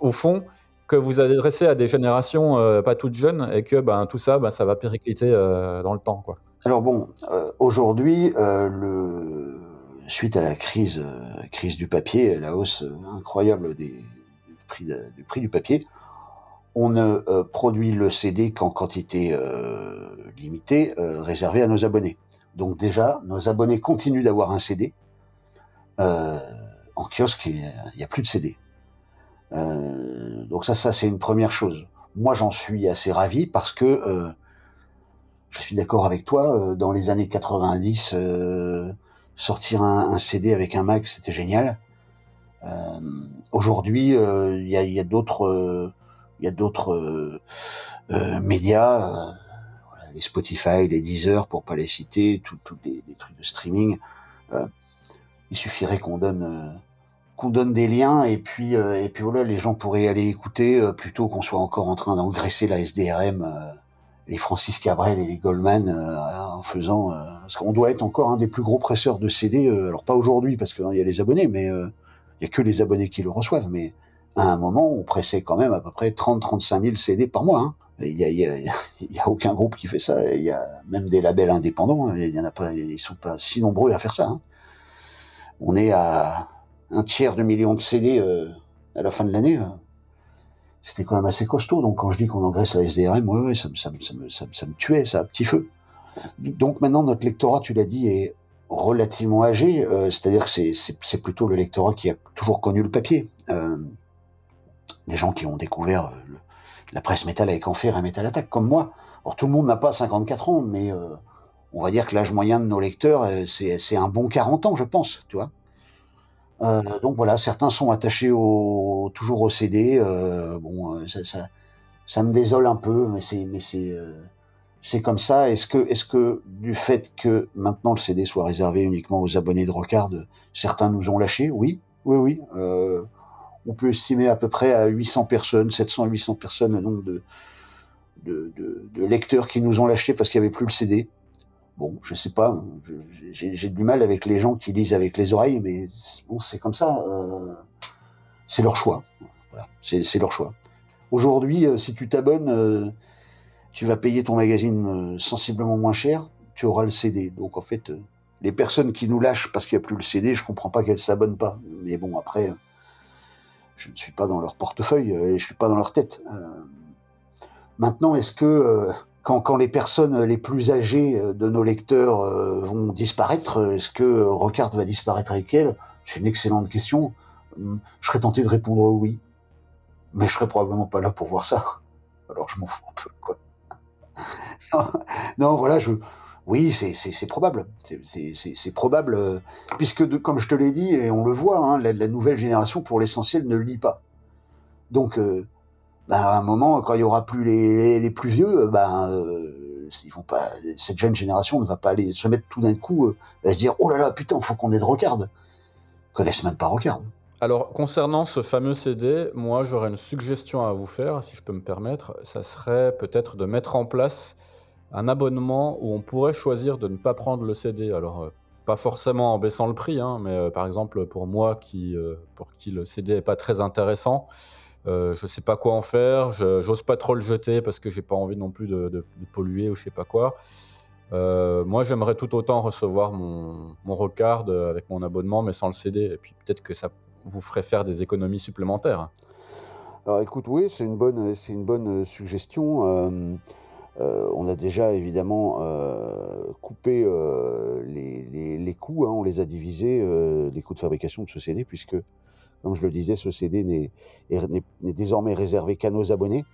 au fond, que vous adressez à des générations pas toutes jeunes et que ben, tout ça, ben, ça va péricliter dans le temps. Quoi. Alors bon, euh, aujourd'hui, euh, suite à la crise, euh, crise du papier, la hausse incroyable des, du, prix du papier, on ne produit le CD qu'en quantité limitée, réservée à nos abonnés. Donc déjà, nos abonnés continuent d'avoir un CD. En kiosque, il n'y a, a, plus de CD. Donc ça, ça c'est une première chose. Moi, j'en suis assez ravi parce que je suis d'accord avec toi. euh, Dans les années 90, euh, sortir un, un, CD avec un Mac, c'était génial. Euh, Aujourd'hui, il y a, y a d'autres, d'autres médias les Spotify, les Deezer, pour pas les citer, tous des, trucs de streaming. Euh, il suffirait qu'on donne euh, qu'on donne des liens et puis euh, et puis voilà, les gens pourraient aller écouter euh, plutôt qu'on soit encore en train d'engraisser la SDRM, euh, les Francis Cabrel et les Goldman en faisant parce qu'on doit être encore un des plus gros presseurs de CD. alors pas aujourd'hui parce qu'il y a les abonnés, mais il y a que les abonnés qui le reçoivent, mais à un moment, on pressait quand même à peu près 30-35 000 CD par mois. Hein. Il y, a, y a, y a, aucun groupe qui fait ça. Il y a même des labels indépendants. hein. Il y en a pas. Ils sont pas si nombreux à faire ça. Hein. On est à un tiers de million de CD euh, à la fin de l'année. C'était quand même assez costaud. Donc quand je dis qu'on engraisse la SDRM, ouais, ouais, ça, me- ça, ça, ça, me- tuait, ça, à petit feu. Donc maintenant, notre lectorat, tu l'as dit, est relativement âgé, euh, c'est-à-dire que c'est- plutôt le lectorat qui a toujours connu le papier. Euh, des gens qui ont découvert euh, la presse métal avec enfer et métal attaque, comme moi. Alors tout le monde n'a pas 54 ans, mais on va dire que l'âge moyen de nos lecteurs, c'est un bon 40 ans, je pense, tu vois. Euh, donc voilà, certains sont attachés au, toujours au CD. euh, bon, euh, ça, ça, ça me désole un peu, mais c'est, mais c'est, c'est comme ça. Est-ce que, est-ce que du fait que maintenant le CD soit réservé uniquement aux abonnés de Rocard, certains nous ont lâchés? Oui, oui, oui. On peut estimer à peu près à 800 personnes, 700, 800 personnes le nombre de, de, de, de lecteurs qui nous ont lâchés parce qu'il n'y avait plus le CD. Bon, je sais pas, j'ai du mal avec les gens qui lisent avec les oreilles, mais bon, c'est comme ça. euh, c'est leur choix. Voilà, c'est leur choix. Aujourd'hui, euh, si tu t'abonnes, euh, tu vas payer ton magazine sensiblement moins cher, tu auras le CD. Donc en fait, les personnes qui nous lâchent parce qu'il n'y a plus le CD, je comprends pas qu'elles s'abonnent pas. Mais bon, après, je ne suis pas dans leur portefeuille, et je suis pas dans leur tête. Maintenant, est-ce que quand, les personnes les plus âgées euh, de nos lecteurs euh, vont disparaître, euh, est-ce que Rocard va disparaître avec elles C'est une excellente question. Hum, Je serais tenté de répondre oui, mais je serais probablement pas là pour voir ça. Alors je m'en fous un peu, quoi. non, voilà, je, oui, c'est probable, c'est probable, puisque comme je te l'ai dit et on le voit, hein, la, nouvelle génération pour l'essentiel ne lit pas. Donc, ben, à un moment, quand il y aura plus les, plus vieux, euh, ben, euh, ils vont pas, cette jeune génération ne va pas aller se mettre tout d'un coup euh, à se dire, oh là là, putain, faut qu'on ait de Rocard. Ils connaissent même pas Rocard. Alors, concernant ce fameux CD, moi, j'aurais une suggestion à vous faire, si je peux me permettre. Ça serait peut-être de mettre en place un abonnement où on pourrait choisir de ne pas prendre le CD. Alors, pas forcément en baissant le prix, hein, mais par exemple, pour moi, qui, pour qui le CD est pas très intéressant, euh, je sais pas quoi en faire, j'ose pas trop le jeter parce que j'ai pas envie non plus de, polluer ou je sais pas quoi. Euh, moi, j'aimerais tout autant recevoir mon, mon euh, avec mon abonnement, mais sans le CD. Et puis peut-être que ça vous ferait faire des économies supplémentaires. Alors écoute, oui, c'est une bonne, euh, suggestion. On a déjà évidemment coupé les, coûts, hein, on les a divisés, les coûts de fabrication de ce CD, puisque, comme je le disais, ce CD n'est est- n'est- n'est désormais réservé qu'à nos abonnés,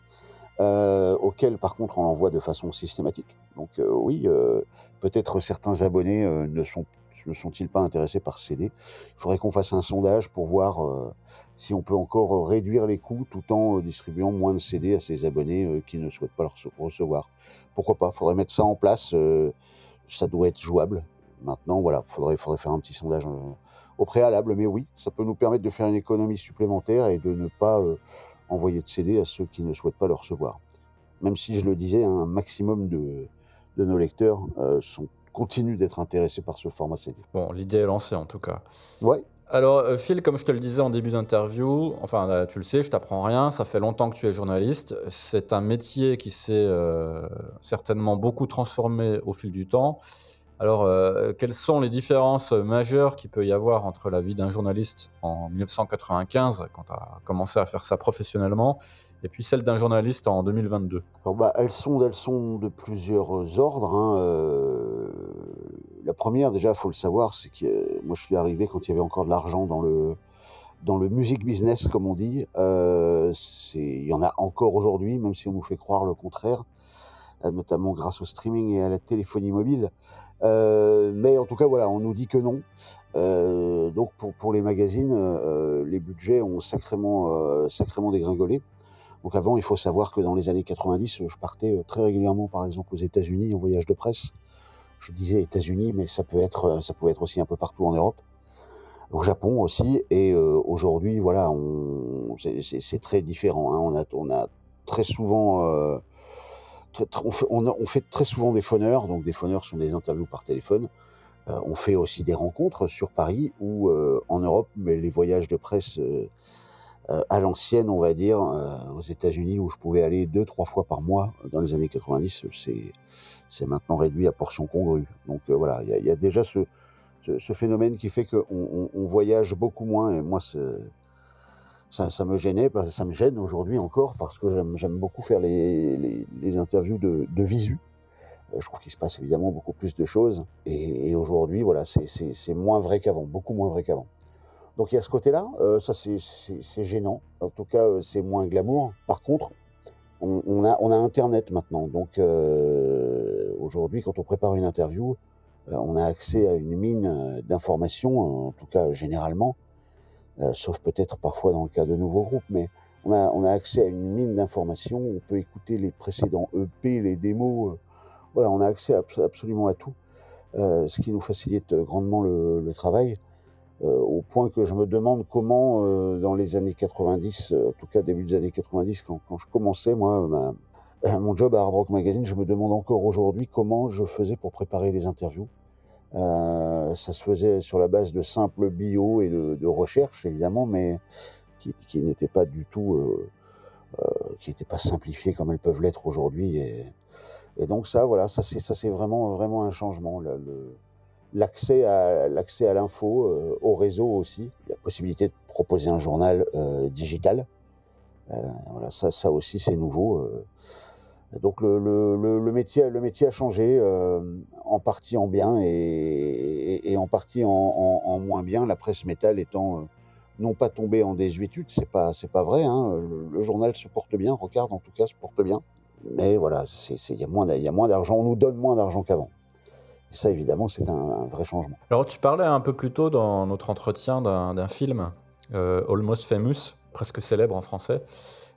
euh, auxquels par contre on l'envoie de façon systématique. Donc euh, oui, euh, peut-être certains abonnés ne sont ne sont-ils pas intéressés par ce CD Il faudrait qu'on fasse un sondage pour voir si on peut encore réduire les coûts tout en distribuant moins de CD à ses abonnés qui ne souhaitent pas le rece- recevoir. Pourquoi pas? Faudrait mettre ça en place. ça doit être jouable. Maintenant, voilà, faudrait, faudrait faire un petit sondage euh, au préalable. Mais oui, ça peut nous permettre de faire une économie supplémentaire et de ne pas euh, envoyer de CD à ceux qui ne souhaitent pas le recevoir. Même si je le disais, un maximum de, de nos lecteurs euh, sont continuent d'être intéressés par ce format CD. Bon, l'idée est lancée en tout cas. Ouais. Alors, Phil, comme je te le disais en début d'interview, enfin, tu le sais, je t'apprends rien, ça fait longtemps que tu es journaliste. C'est un métier qui s'est euh, certainement beaucoup transformé au fil du temps. Alors, euh, quelles sont les différences majeures qu'il peut y avoir entre la vie d'un journaliste en 1995, quand tu as commencé à faire ça professionnellement, et puis celle d'un journaliste en 2022 Alors bah, elles sont, elles sont de plusieurs ordres. hein, euh, la première, déjà, faut le savoir, c'est que euh, moi, je suis arrivé quand il y avait encore de l'argent dans le dans le music business, comme on dit. Il y en a encore aujourd'hui, même si on nous fait croire le contraire, notamment grâce au streaming et à la téléphonie mobile. Euh, mais en tout cas, voilà, on nous dit que non. Euh, donc pour pour les magazines, euh, les budgets ont sacrément euh, sacrément dégringolé. Donc avant, il faut savoir que dans les années 90, je partais euh, très régulièrement, par exemple, aux États-Unis en voyage de presse. Je disais États-Unis, mais ça peut être, euh, ça pouvait être aussi un peu partout en Europe, au Japon aussi. Et euh, aujourd'hui, voilà, c'est- très différent. Hein. On a, on a très souvent, euh, on, fait, très souvent des phoneurs. Donc des phoneurs sont des interviews par téléphone. Euh, on fait aussi des rencontres sur Paris ou euh, en Europe, mais les voyages de presse euh, à l'ancienne, on va dire, aux États-Unis, où je pouvais aller deux, trois fois par mois dans les années 90, c'est maintenant réduit à portion congrue. Donc voilà, il y a, déjà ce, phénomène qui fait qu'on on, voyage beaucoup moins. Et moi, ça, ça me gênait, ça me gêne aujourd'hui encore parce que j'aime beaucoup faire les, les, les interviews de, de, visu. Euh, je trouve qu'il se passe évidemment beaucoup plus de choses et, et aujourd'hui, voilà, c'est moins vrai qu'avant, beaucoup moins vrai qu'avant. Donc il y a ce côté-là, euh, ça c'est gênant. En tout cas, euh, c'est moins glamour. Par contre, on, on, a, on a Internet maintenant. Donc euh, aujourd'hui, quand on prépare une interview, euh, on a accès à une mine d'informations, en tout cas généralement, euh, sauf peut-être parfois dans le cas de nouveaux groupes, mais on a, on a accès à une mine d'informations, on peut écouter les précédents EP, les démos, euh, voilà, on a accès absolument à tout, euh, ce qui nous facilite grandement le, le travail, au point que je me demande comment, dans les années 90, en tout cas début des années 90, quand, quand je commençais, moi, ma, mon job à Hard Rock Magazine, je me demande encore aujourd'hui comment je faisais pour préparer les interviews. Euh, ça se faisait sur la base de simples bio et de, de recherche, évidemment, mais qui, n'étaient pas du tout, euh, euh, qui n'étaient pas simplifiées comme elles peuvent l'être aujourd'hui. Et, donc ça, voilà, ça c'est vraiment un changement. L'accès à l'accès à l'info, au réseau aussi, la possibilité de proposer un journal digital. voilà, ça aussi c'est nouveau. Donc le, métier, le métier a changé, en partie en bien et, en partie en, moins bien. La presse métal étant euh, non pas tombée en désuétude, c'est pas c'est pas vrai. Hein. Le, journal se porte bien, Rocard en tout cas se porte bien. Mais voilà, il y a moins d'argent, on nous donne moins d'argent qu'avant. Et ça évidemment c'est un, un, vrai changement. Alors tu parlais un peu plus tôt dans notre entretien d'un film, euh, Almost Famous, presque célèbre en français.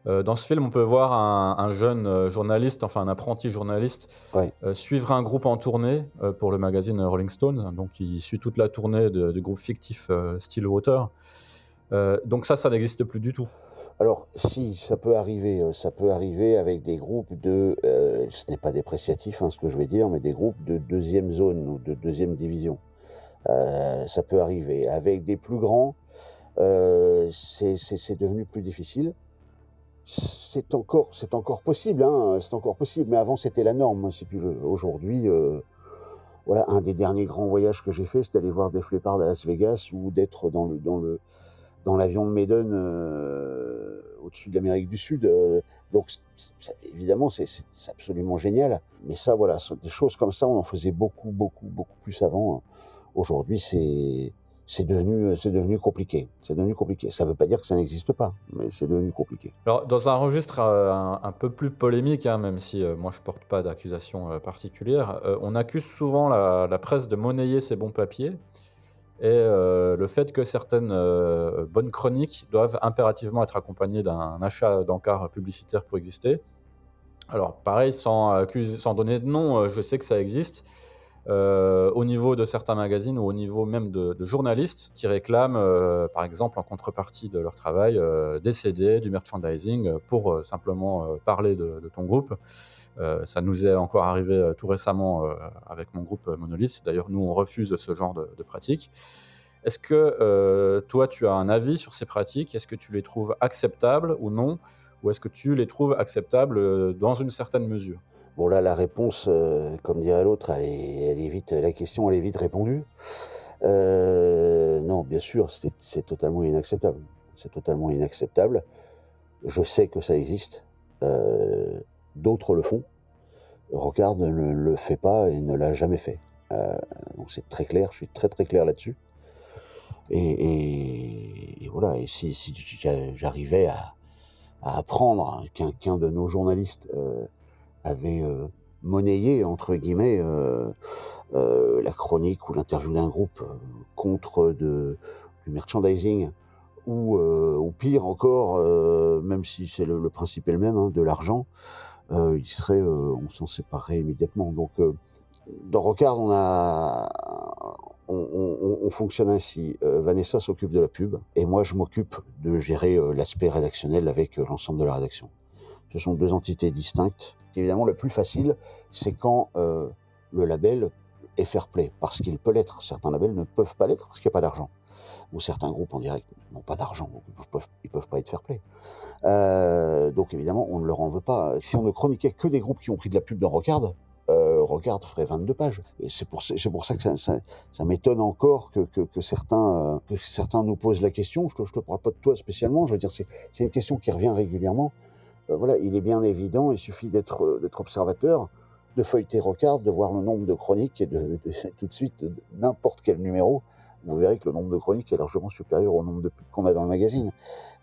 Euh, dans ce film, on peut voir un, un, jeune euh, journaliste, enfin un apprenti journaliste, ouais. euh, suivre un groupe en tournée euh, pour le magazine Rolling Stone. Donc, il suit toute la tournée du groupe fictif Stillwater. donc ça, ça n'existe plus du tout. Alors, si, ça peut arriver. Ça peut arriver avec des groupes de, ce n'est pas dépréciatif, hein, ce que je vais dire, mais des groupes de deuxième zone ou de deuxième division. ça peut arriver. Avec des plus grands, c'est devenu plus difficile c'est encore, c'est encore possible, hein, c'est encore possible. Mais avant, c'était la norme, si tu veux. Aujourd'hui, euh, voilà, un des derniers grands voyages que j'ai fait, c'est d'aller voir des Leppard à Las Vegas ou d'être dans le dans le dans l'avion de Maiden euh, au-dessus de l'Amérique du Sud. Euh, donc, évidemment, c'est absolument génial. Mais ça, voilà, des choses comme ça, on en faisait beaucoup, beaucoup, beaucoup plus avant. Aujourd'hui, c'est c'est devenu, c'est devenu compliqué. C'est devenu compliqué. Ça ne veut pas dire que ça n'existe pas, mais c'est devenu compliqué. Alors, dans un registre euh, un, peu plus polémique, hein, même si euh, moi je porte pas d'accusation euh, particulière, on accuse souvent la, presse de monnayer ses bons papiers et le fait que certaines bonnes chroniques doivent impérativement être accompagnées d'un achat d'encarts publicitaires pour exister. Alors, pareil, sans, sans donner de nom, je sais que ça existe. Euh, au niveau de certains magazines ou au niveau même de, journalistes qui réclament, euh, par exemple, en contrepartie de leur travail, euh, des CD, du merchandising pour simplement parler de, ton groupe. Ça nous est encore arrivé tout récemment avec mon groupe Monolith. D'ailleurs, nous, on refuse ce genre de, de pratique. Est-ce que toi, tu as un avis sur ces pratiques? Est-ce que tu les trouves acceptables ou non? Ou est-ce que tu les trouves acceptables dans une certaine mesure? Bon là, la réponse, euh, comme dirait l'autre, elle, est, vite, la question elle est vite répondue. Euh, non, bien sûr, c'est totalement inacceptable. C'est totalement inacceptable. Je sais que ça existe. Euh, D'autres le font. Rocard ne le fait pas et ne l'a jamais fait. Donc c'est très clair. Je suis très très clair là-dessus. Et, voilà. Et si, j'arrivais à, apprendre qu'un qu de nos journalistes avait euh, monnayé entre guillemets euh, euh, la chronique ou l'interview d'un groupe contre du merchandising ou, pire encore, même si c'est le, principe est le même, hein, de l'argent, on s'en séparerait immédiatement. Donc dans Rocard, on a on, on, on, fonctionne ainsi. Vanessa s'occupe de la pub et moi je m'occupe de gérer l'aspect rédactionnel avec l'ensemble de la rédaction. Ce sont deux entités distinctes. Évidemment, le plus facile, c'est quand euh, le label est fair play, parce qu'il peut l'être. Certains labels ne peuvent pas l'être parce qu'il n'y a pas d'argent. Ou certains groupes en direct n'ont pas d'argent, ils ils peuvent pas être fair play. Euh, donc évidemment, on ne leur en veut pas. Si on ne chroniquait que des groupes qui ont pris de la pub dans Rocard, euh, regarde ferait 22 pages. Et c'est pour, ça que ça, m'étonne encore euh, que certains nous posent la question. Je je te parle pas de toi spécialement. Je veux dire, c'est une question qui revient régulièrement. Euh, voilà, il est bien évident, il suffit d'être, euh, d'être observateur, de feuilleter Rocard, de voir le nombre de chroniques et de, de tout de suite n'importe quel numéro. Vous verrez que le nombre de chroniques est largement supérieur au nombre de pubs qu'on a dans le magazine.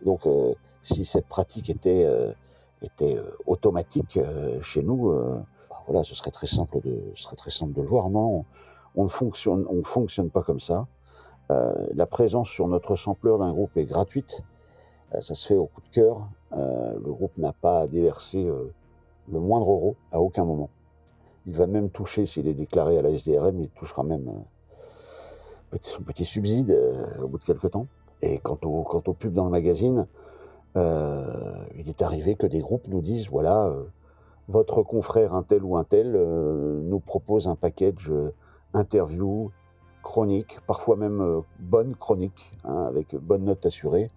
Donc, euh, si cette pratique était euh, était euh, automatique chez nous, bah voilà, ce serait très simple de, ce serait très simple de le voir. Non, on, ne fonctionne, on ne fonctionne pas comme ça. La présence sur notre sampleur d'un groupe est gratuite. Euh, ça se fait au coup de cœur. Euh, le groupe n'a pas à déverser euh, le moindre euro à aucun moment. Il va même toucher, s'il est déclaré à la SDRM, il touchera même son petit subside au bout de quelques temps. Et quant au, quant pubs dans le magazine, il est arrivé que des groupes nous disent voilà, votre confrère un tel ou un tel nous propose un package interview, chronique, parfois même bonne chronique, hein, avec bonne note assurée,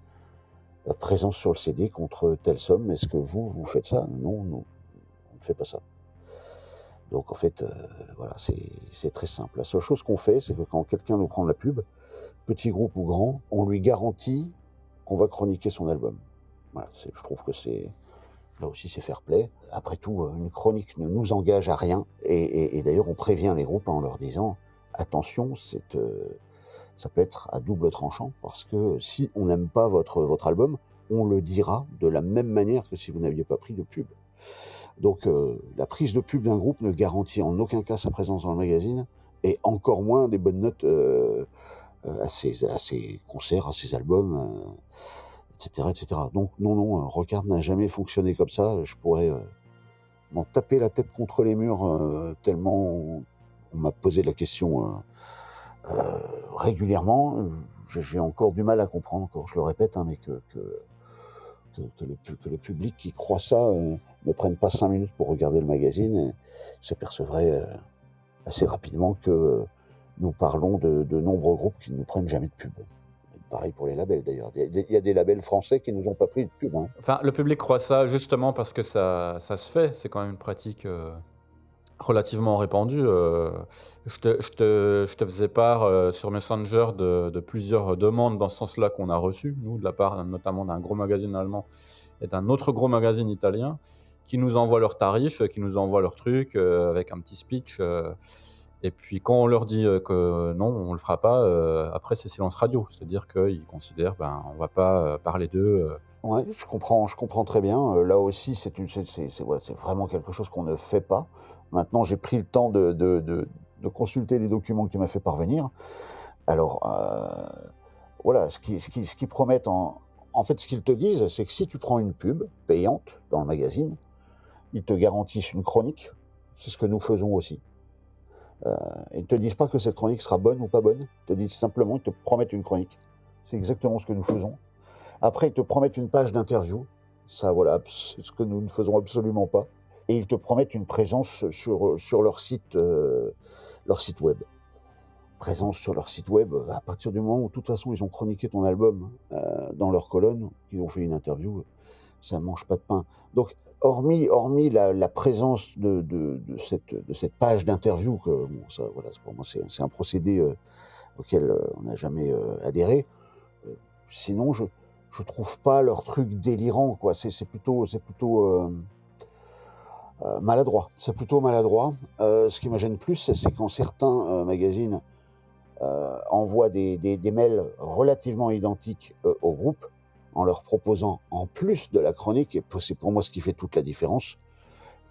présence sur le CD contre telle somme. Est-ce que vous, vous faites ça? Non, non, on ne fait pas ça. Donc en fait, euh, voilà, c'est très simple. La seule chose qu'on fait, c'est que quand quelqu'un nous prend de la pub, petit groupe ou grand, on lui garantit qu'on va chroniquer son album. Voilà, je trouve que c'est là aussi c'est fair play. Après tout, une chronique ne nous engage à rien, et, d'ailleurs on prévient les groupes en leur disant attention, c'est euh, ça peut être à double tranchant parce que si on n'aime pas votre album, on le dira de la même manière que si vous n'aviez pas pris de pub. Donc euh, la prise de pub d'un groupe ne garantit en aucun cas sa présence dans le magazine et encore moins des bonnes notes euh, euh, à, ses, concerts, à ses albums, etc., etc. Donc non, non, Rocard n'a jamais fonctionné comme ça. Je pourrais m'en taper la tête contre les murs tellement on, m'a posé la question régulièrement. J'ai j'ai encore du mal à comprendre, encore je le répète, hein, mais que, le, public qui croit ça euh, ne prenne pas cinq minutes pour regarder le magazine et s'apercevrait euh, assez rapidement que euh, nous parlons de, nombreux groupes qui ne prennent jamais de pub. Pareil pour les labels d'ailleurs. Il y a des- labels français qui nous ont pas pris de pub. Hein. Enfin, le public croit ça justement parce que ça, se fait. C'est quand même une pratique euh, relativement répandue. euh. je, te, faisais part euh, sur Messenger de, de plusieurs demandes dans ce sens-là qu'on a reçues, nous, de la part notamment d'un gros magazine allemand et d'un autre gros magazine italien, qui nous envoient leurs tarifs, qui nous envoient leurs trucs euh, avec un petit speech. Et puis quand on leur dit euh, que non, on le fera pas, euh, après c'est silence radio. C'est-à-dire qu'ils considèrent, ben, on va pas euh, parler d'eux. Ouais, je comprends, je comprends très bien. Là aussi, c'est vraiment quelque chose qu'on ne fait pas. Maintenant, j'ai pris le temps de, consulter les documents que tu m'as fait parvenir. Alors, voilà, ce qui, ce promettent en, en fait, ce qu'ils te disent, c'est que si tu prends une pub payante dans le magazine, ils te garantissent une chronique. C'est ce que nous faisons aussi. Euh, ils te disent pas que cette chronique sera bonne ou pas bonne. Ils te disent simplement, ils te promettent une chronique. C'est exactement ce que nous faisons. Après, ils te promettent une page d'interview. Ça, voilà, c'est ce que nous ne faisons absolument pas. Et ils te promettent une présence sur, leur site, euh, leur site web. Présence sur leur site web, à partir du moment où, de toute façon, ils ont chroniqué ton album euh, dans leur colonne, qu'ils ont fait une interview, ça mange pas de pain. Donc, hormis, la, présence de, cette, page d'interview, ça, voilà, pour moi, c'est un procédé euh, auquel euh, on n'a jamais euh, adhéré. Sinon, je je trouve pas leur truc délirant. C'est plutôt, maladroit. C'est plutôt maladroit. Ce qui me gêne plus, c'est- quand certains magazines envoient des, mails relativement identiques au groupe en leur proposant, en plus de la chronique, et c'est pour moi ce qui fait toute la différence,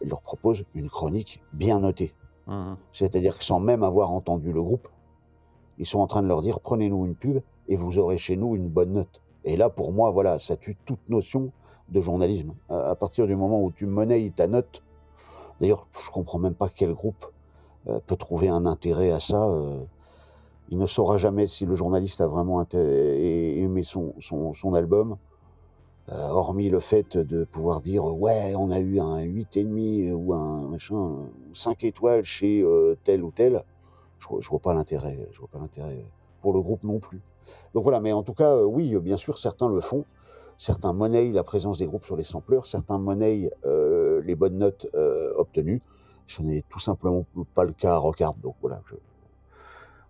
ils leur proposent une chronique bien notée. Mhm. C'est-à-dire que sans même avoir entendu le groupe, ils sont en train de leur dire prenez-nous une pub et vous aurez chez nous une bonne note. Et là, pour moi, voilà, ça tue toute notion de journalisme. À partir du moment où tu monnaies ta note, d'ailleurs, je comprends même pas quel groupe euh, peut trouver un intérêt à ça. Euh, il ne saura jamais si le journaliste a vraiment aimé son, album, euh, hormis le fait de pouvoir dire ouais, on a eu un 8,5 ou un machin, ou 5 étoiles chez euh, tel ou tel. Je, je vois pas l'intérêt, je vois pas l'intérêt pour le groupe non plus. Donc voilà, mais en tout cas, euh, oui, bien sûr, certains le font. Certains monnaient la présence des groupes sur les sampleurs, certains monnaient euh, les bonnes notes euh, obtenues. Ce n'est tout simplement pas le cas à Rockard. Donc voilà,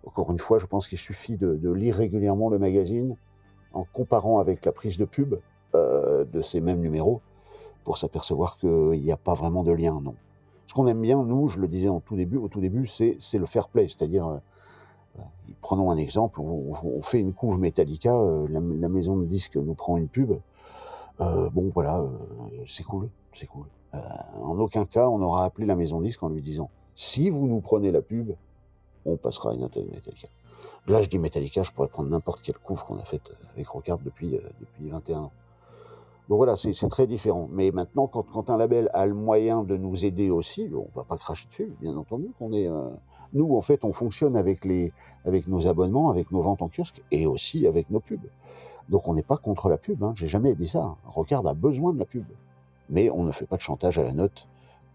encore une fois, je pense qu'il suffit de, lire régulièrement le magazine en comparant avec la prise de pub euh, de ces mêmes numéros pour s'apercevoir qu'il n'y a pas vraiment de lien, non. Ce qu'on aime bien, nous, je le disais en tout début, au tout début, c'est le fair play, c'est-à-dire, euh, euh, prenons un exemple, on, fait une couve Metallica, la, maison de disques nous prend une pub, bon voilà, c'est cool, c'est cool. en aucun cas, on aura appelé la maison de disques en lui disant, si vous nous prenez la pub, on passera à une interview Metallica. Là, je dis Metallica, je pourrais prendre n'importe quelle couve qu'on a faite avec Rocard depuis, depuis 21 ans. Donc voilà, c'est très différent. Mais maintenant, quand, quand, un label a le moyen de nous aider aussi, on va pas cracher dessus, bien entendu. Qu'on est, euh... nous, en fait, on fonctionne avec les, avec nos abonnements, avec nos ventes en kiosque et aussi avec nos pubs. Donc on n'est pas contre la pub. Hein. J'ai jamais dit ça. Rocard a besoin de la pub, mais on ne fait pas de chantage à la note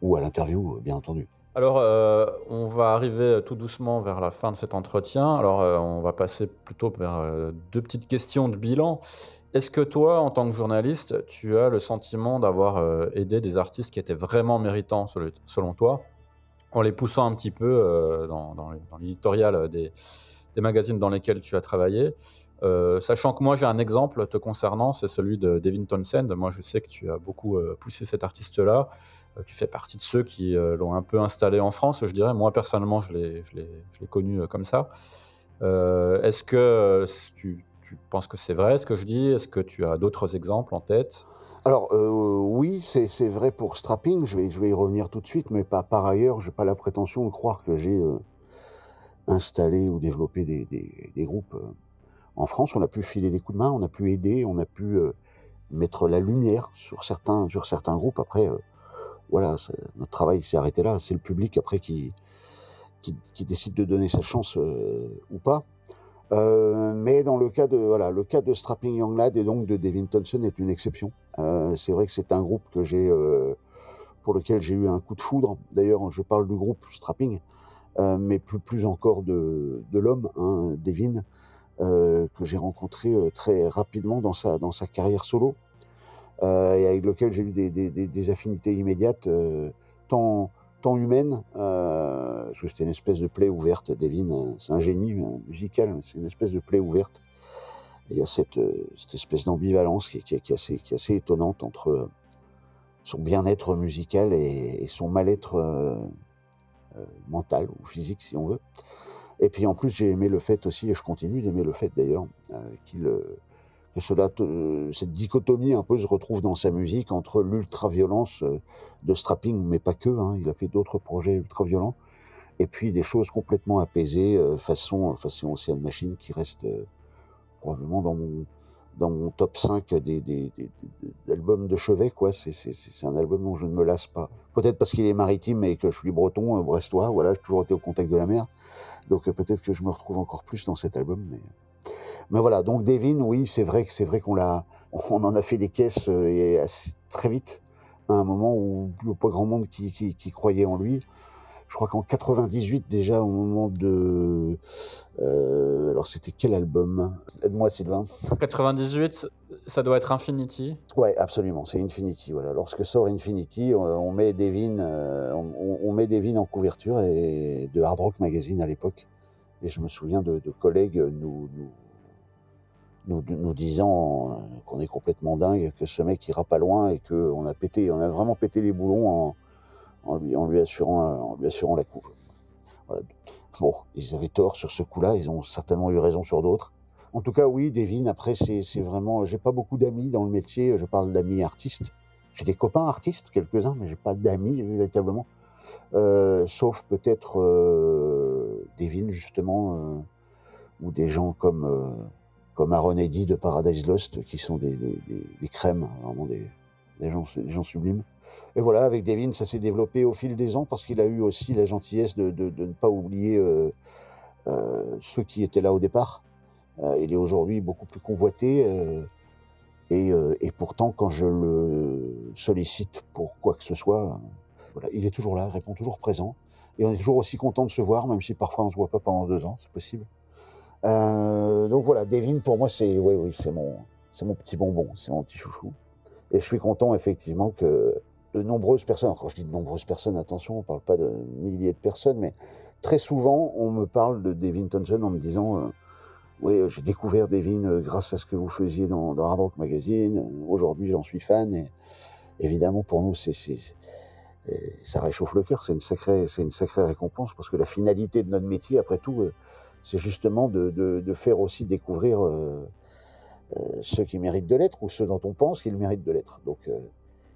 ou à l'interview, bien entendu. Alors, euh, on va arriver tout doucement vers la fin de cet entretien. Alors, euh, on va passer plutôt vers euh, deux petites questions de bilan. Est-ce que toi, en tant que journaliste, tu as le sentiment d'avoir euh, aidé des artistes qui étaient vraiment méritants, selon toi, en les poussant un petit peu euh, dans, dans, l'éditorial des, des, magazines dans lesquels tu as travaillé? Euh, Sachant que moi, j'ai un exemple te concernant, c'est celui de Devin Townsend. Moi, je sais que tu as beaucoup euh, poussé cet artiste-là. Euh, tu fais partie de ceux qui l'ont un peu installé en France, je dirais. Moi, personnellement, je l'ai connu comme ça. Est-ce que tu penses que c'est vrai ce que je dis? Est-ce que tu as d'autres exemples en tête? Alors euh, oui, c'est vrai pour Strapping, je vais, y revenir tout de suite, mais par ailleurs, je n'ai pas la prétention de croire que j'ai euh, installé ou développé des, groupes. Euh. En France, on a pu filer des coups de main, on a pu aider, on a pu euh, mettre la lumière sur certains, sur certains groupes. Après, euh, voilà, notre travail s'est arrêté là. C'est le public après qui, qui, décide de donner sa chance ou pas. Euh, mais dans le cas de voilà, le cas de Strapping Young Lad et donc de Devin Thompson est une exception. Euh, c'est vrai que c'est un groupe que j'ai euh, pour lequel j'ai eu un coup de foudre. D'ailleurs, je parle du groupe Strapping, euh, mais plus plus encore de de l'homme, hein, Devin, euh, que j'ai rencontré euh, très rapidement dans sa dans sa carrière solo et avec lequel j'ai eu des, affinités immédiates, tant tant humaine, euh, parce que c'était une espèce de plaie ouverte. Devin, euh, c'est un génie euh, musical, c'est une espèce de plaie ouverte. Il y a cette, euh, espèce d'ambivalence qui, est assez, étonnante entre son bien-être musical et, son mal-être euh, mental ou physique, si on veut. Et puis en plus, j'ai aimé le fait aussi, et je continue d'aimer le fait d'ailleurs, qu'il que cela, cette dichotomie un peu se retrouve dans sa musique entre l'ultra-violence euh, de Strapping, mais pas que, hein, il a fait d'autres projets ultra-violents, et puis des choses complètement apaisées, euh, façon, façon Ocean Machine, qui reste euh, probablement dans mon, dans mon top 5 des, des, des, des albums de chevet, quoi. C'est un album dont je ne me lasse pas. Peut-être parce qu'il est maritime et que je suis breton, brestois, voilà, j'ai toujours été au contact de la mer. Donc peut-être que je me retrouve encore plus dans cet album, mais... Mais voilà, donc Devin, oui, c'est vrai que c'est vrai qu'on l'a, on en a fait des caisses euh, et assez, très vite, à un moment où pas grand monde qui, qui, qui croyait en lui. Je crois qu'en 98 déjà, au moment de, euh, alors c'était quel album? Aide-moi Sylvain. 98, ça doit être Infinity. Ouais, absolument, c'est Infinity. Voilà, lorsque sort Infinity, on, on met Devin, euh, on, on, met Devin en couverture et de Hard Rock Magazine à l'époque. Et je me souviens de, de collègues nous, nous nous, disant qu'on est complètement dingue, que ce mec ira pas loin et que on a pété, on a vraiment pété les boulons en, lui, assurant, en lui assurant la coupe. Bon, ils avaient tort sur ce coup-là, ils ont certainement eu raison sur d'autres. En tout cas, oui, Devin, après, c'est, vraiment, j'ai pas beaucoup d'amis dans le métier, je parle d'amis artistes. J'ai des copains artistes, quelques-uns, mais j'ai pas d'amis, véritablement. Euh, sauf peut-être, euh, Devin, justement, euh, ou des gens comme, euh, comme Aaron Eddy de Paradise Lost, qui sont des, des, des, crèmes, vraiment des, des, gens, des gens sublimes. Et voilà, avec Devin, ça s'est développé au fil des ans parce qu'il a eu aussi la gentillesse de, de, de ne pas oublier euh, euh, ceux qui étaient là au départ. Euh, il est aujourd'hui beaucoup plus convoité. Et, et, pourtant, quand je le sollicite pour quoi que ce soit, voilà, il est toujours là, répond toujours présent. Et on est toujours aussi content de se voir, même si parfois on ne se voit pas pendant deux ans, c'est possible. Euh, donc voilà, Devin pour moi c'est oui oui c'est mon c'est mon petit bonbon, c'est mon petit chouchou. Et je suis content effectivement que de nombreuses personnes, quand je dis de nombreuses personnes, attention, on parle pas de milliers de personnes, mais très souvent, on me parle de Devin Townsend en me disant euh, Oui, j'ai découvert Devin euh, grâce à ce que vous faisiez dans, dans Magazine. Aujourd'hui, j'en suis fan. Et évidemment, pour nous, ça réchauffe le cœur. C'est une, sacrée, c'est une sacrée récompense parce que la finalité de notre métier, après tout, c'est justement de, faire aussi découvrir ceux qui méritent de l'être ou ceux dont on pense qu'ils méritent de l'être. Donc,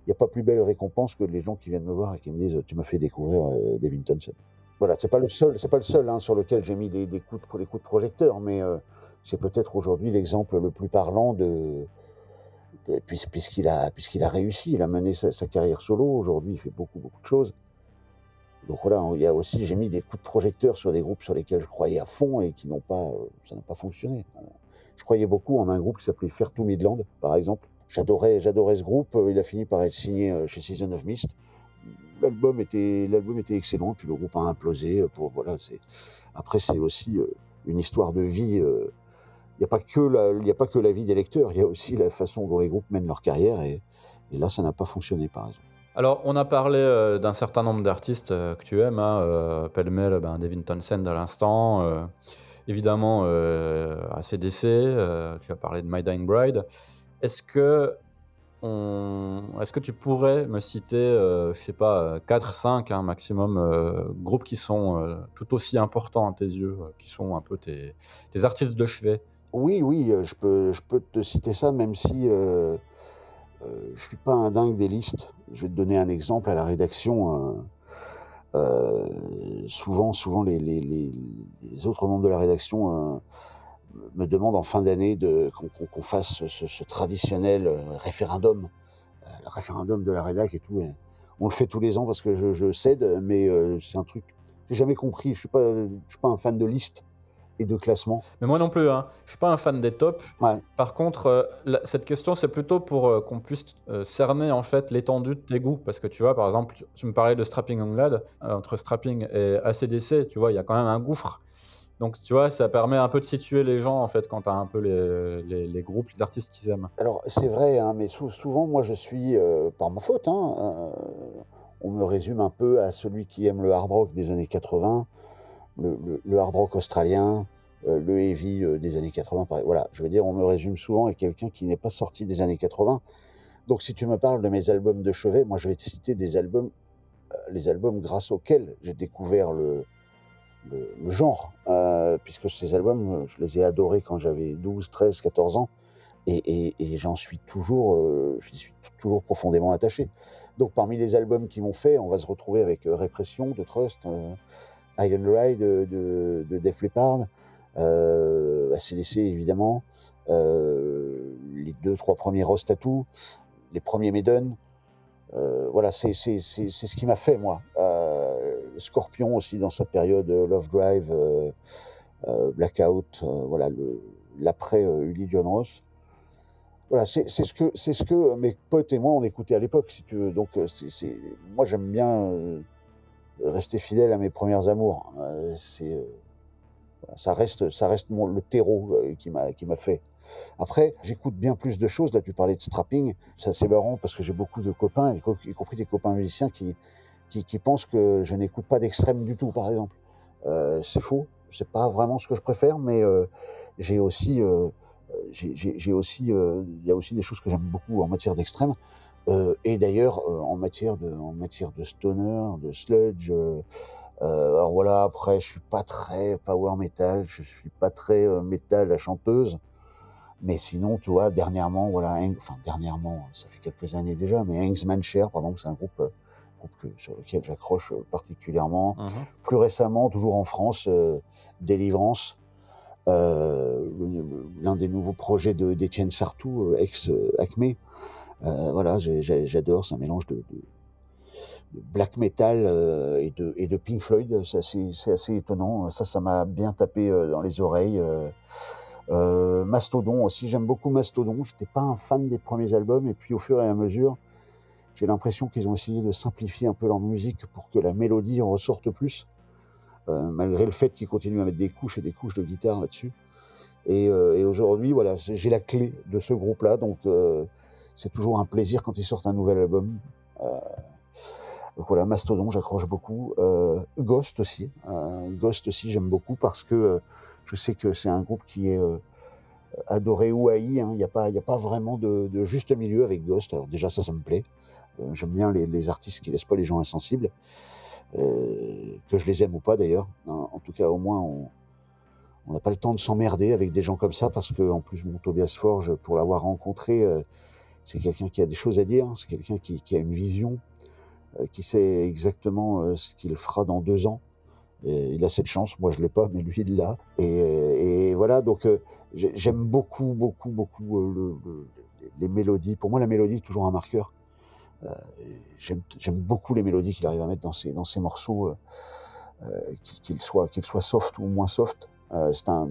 il n'y a pas plus belle récompense que les gens qui viennent me voir et qui me disent tu m'as fait découvrir euh, Devin Townsend. Voilà, c'est pas le seul, pas le seul hein, sur lequel j'ai mis des, coups de, projecteur, mais euh, c'est peut-être aujourd'hui l'exemple le plus parlant de, de puisqu'il a puisqu'il a réussi, il a mené sa, sa carrière solo. Aujourd'hui, il fait beaucoup beaucoup de choses. Donc voilà, il y a aussi, j'ai mis des coups de projecteur sur des groupes sur lesquels je croyais à fond et qui n'ont pas, euh, ça n'a pas fonctionné. Je croyais beaucoup en un groupe qui s'appelait Fair to Midland, par exemple, J'adorais, j'adorais ce groupe. Euh, il a fini par être signé euh, chez Season of Mist. L'album était, l'album était excellent. Puis le groupe a implosé. Euh, pour voilà, c'est. Après, c'est aussi une histoire de vie. Il n'y a pas que la, il y a pas que la vie des lecteurs. Il y a aussi la façon dont les groupes mènent leur carrière. Et là, ça n'a pas fonctionné, par exemple. Alors, on a parlé d'un certain nombre d'artistes que tu aimes, hein, euh, pêle-mêle, ben, Devin Townsend à l'instant, euh, évidemment ACDC, tu as parlé de My Dying Bride. Est-ce que, que tu pourrais me citer, euh, je sais pas, 4, 5 hein, maximum, euh, groupes qui sont euh, tout aussi importants à tes yeux, euh, qui sont un peu tes, tes, artistes de chevet? Oui, oui, je peux, je peux te citer ça, même si euh, je suis pas un dingue des listes. Je vais te donner un exemple à la rédaction. souvent, souvent les, les, les, les, autres membres de la rédaction me demande en fin d'année de qu'on qu fasse ce, ce, traditionnel euh, référendum, euh, le référendum de la rédac et tout. Et on le fait tous les ans parce que je, je cède, mais euh, c'est un truc j'ai jamais compris. Je suis pas, je suis pas un fan de liste et de classement. Mais moi non plus, hein. je suis pas un fan des tops. Ouais. Par contre, euh, la, cette question, c'est plutôt pour euh, qu'on puisse euh, cerner en fait l'étendue de tes goûts. Parce que tu vois, par exemple, tu, tu me parlais de Strapping Young Lad, entre Strapping et ACDC, tu vois, il y a quand même un gouffre. Donc, tu vois, ça permet un peu de situer les gens, en fait, quand tu as un peu les, les, les, groupes, les artistes qu'ils aiment. Alors, c'est vrai, hein, mais sou souvent, moi, je suis, par ma faute, hein, on me résume un peu à celui qui aime le hard rock des années 80, le, hard rock australien, euh, le heavy euh, des années 80. Pareil. Voilà, je veux dire, on me résume souvent à quelqu'un qui n'est pas sorti des années 80. Donc, si tu me parles de mes albums de chevet, moi, je vais te citer des albums, euh, les albums grâce auxquels j'ai découvert le, genre, puisque ces albums, je les ai adorés quand j'avais 12, 13, 14 ans, et, et, j'en suis toujours, je suis toujours profondément attaché. Donc parmi les albums qui m'ont fait, on va se retrouver avec Répression de Trust, Iron Ride de, de, de Def Leppard, euh, ACDC évidemment, euh, les deux, trois premiers Rostatu, les premiers Maiden, euh, voilà, c'est ce qui m'a fait, moi. Euh, Scorpion aussi, dans sa période Love Drive, Blackout, voilà, l'après Uli John Ross. Voilà, c'est ce que c'est ce que mes potes et moi on écoutait à l'époque, si tu veux. Donc, c'est moi j'aime bien rester fidèle à mes premières amours. ça reste, ça reste le terreau euh, qui m'a, fait. Après, j'écoute bien plus de choses. Là, tu parlais de strapping. Ça, c'est marrant parce que j'ai beaucoup de copains, y compris des copains musiciens qui, pensent que je n'écoute pas d'extrême du tout, par exemple. Euh, c'est faux. C'est pas vraiment ce que je préfère, mais euh, j'ai euh, j'ai aussi, euh, il y a aussi des choses que j'aime beaucoup en matière d'extrême. Euh, et d'ailleurs, en matière de, en matière de stoner, de sludge. Euh, alors voilà, après, je suis pas très power metal, je suis pas très euh, metal la chanteuse, mais sinon, tu vois, dernièrement, voilà, enfin dernièrement, ça fait quelques années déjà, mais Hengsman Share, par exemple, c'est un groupe, euh, groupe que, sur lequel j'accroche euh, particulièrement. Uh -huh. Plus récemment, toujours en France, euh, Délivrance, l'un des nouveaux projets de d'Étienne Sartou, ex Acme. Voilà, j'adore, c'est un mélange de, black metal euh, et, de, Pink Floyd. C'est assez, étonnant. Ça, ça m'a bien tapé euh, dans les oreilles. Euh, euh, Mastodon aussi, j'aime beaucoup Mastodon. J'étais pas un fan des premiers albums et puis au fur et à mesure, j'ai l'impression qu'ils ont essayé de simplifier un peu leur musique pour que la mélodie ressorte plus, euh, malgré le fait qu'ils continuent à mettre des couches et des couches de guitare là-dessus. Et, euh, et aujourd'hui, voilà, j'ai la clé de ce groupe-là, donc c'est toujours un plaisir quand ils sortent un nouvel album. Euh, Donc voilà, Mastodon, j'accroche beaucoup. Euh, Ghost aussi. Euh, Ghost aussi, j'aime beaucoup parce que euh, je sais que c'est un groupe qui est euh, adoré ou haï. hein. Il n'y a, pas- a pas vraiment de, juste milieu avec Ghost. Alors déjà, ça, ça me plaît. Euh, j'aime bien les, artistes qui laissent pas les gens insensibles. Euh, que je les aime ou pas d'ailleurs. En, tout cas, au moins, on n'a pas le temps de s'emmerder avec des gens comme ça parce que en plus, mon Tobias Forge, pour l'avoir rencontré, euh, c'est quelqu'un qui a des choses à dire. C'est quelqu'un qui, a une vision, euh, qui sait exactement euh, ce qu'il fera dans deux ans. Il a cette chance, moi je l'ai pas, mais lui il l'a. Et, voilà, donc euh, j'ai- j'aime beaucoup, beaucoup, beaucoup le- le- les mélodies. Pour moi, la mélodie est toujours un marqueur. J'aime beaucoup les mélodies qu'il arrive à mettre dans ses, dans morceaux, qu'ils soient, qu'ils soient soft ou moins soft. Euh, c'est un,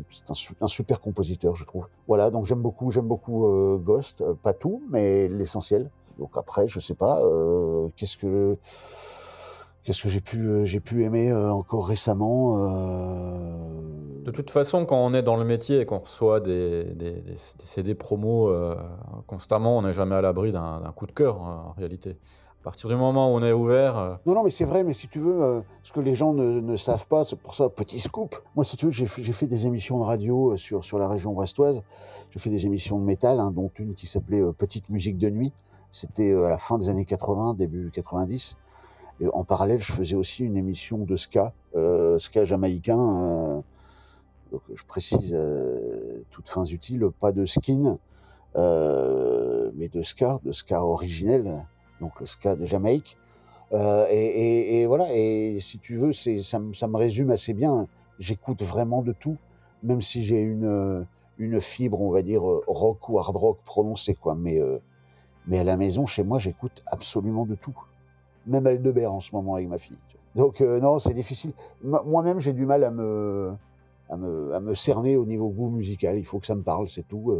super compositeur, je trouve. Voilà, donc j'aime beaucoup, j'aime beaucoup euh, Ghost, Euh, pas tout, mais l'essentiel. Donc après, je sais pas, qu'est-ce que qu'est-ce que j'ai pu j'ai pu aimer encore récemment. De toute façon, quand on est dans le métier et qu'on reçoit des, des, des- CD promos constamment, on n'est jamais à l'abri d'un d'un coup de cœur, hein, en réalité. À partir du moment où on est ouvert, euh, Non, non, mais c'est vrai, mais si tu veux, euh, ce que les gens ne, savent pas, c'est pour ça, petit scoop. Moi, si tu veux, j'ai fait, des émissions de radio euh, sur, sur la région brestoise. J'ai fait des émissions de métal, hein, dont une qui s'appelait Petite musique de nuit. C'était à la fin des années 80, début 90. Et en parallèle, je faisais aussi une émission de ska, ska jamaïcain. donc, je précise, toutes fins utiles, pas de skin, mais de ska, de ska originel, donc le ska de Jamaïque. Euh, et, voilà, et si tu veux, c'est ça, me- ça me résume assez bien. J'écoute vraiment de tout, même si j'ai une euh, une fibre, on va dire euh, rock ou hard rock prononcée, quoi. Mais mais à la maison, chez moi, j'écoute absolument de tout, même Aldebert en ce moment avec ma fille. Donc non, c'est difficile. Moi- Moi-même, j'ai du mal à me à me à me cerner au niveau goût musical. Il faut que ça me parle, c'est tout.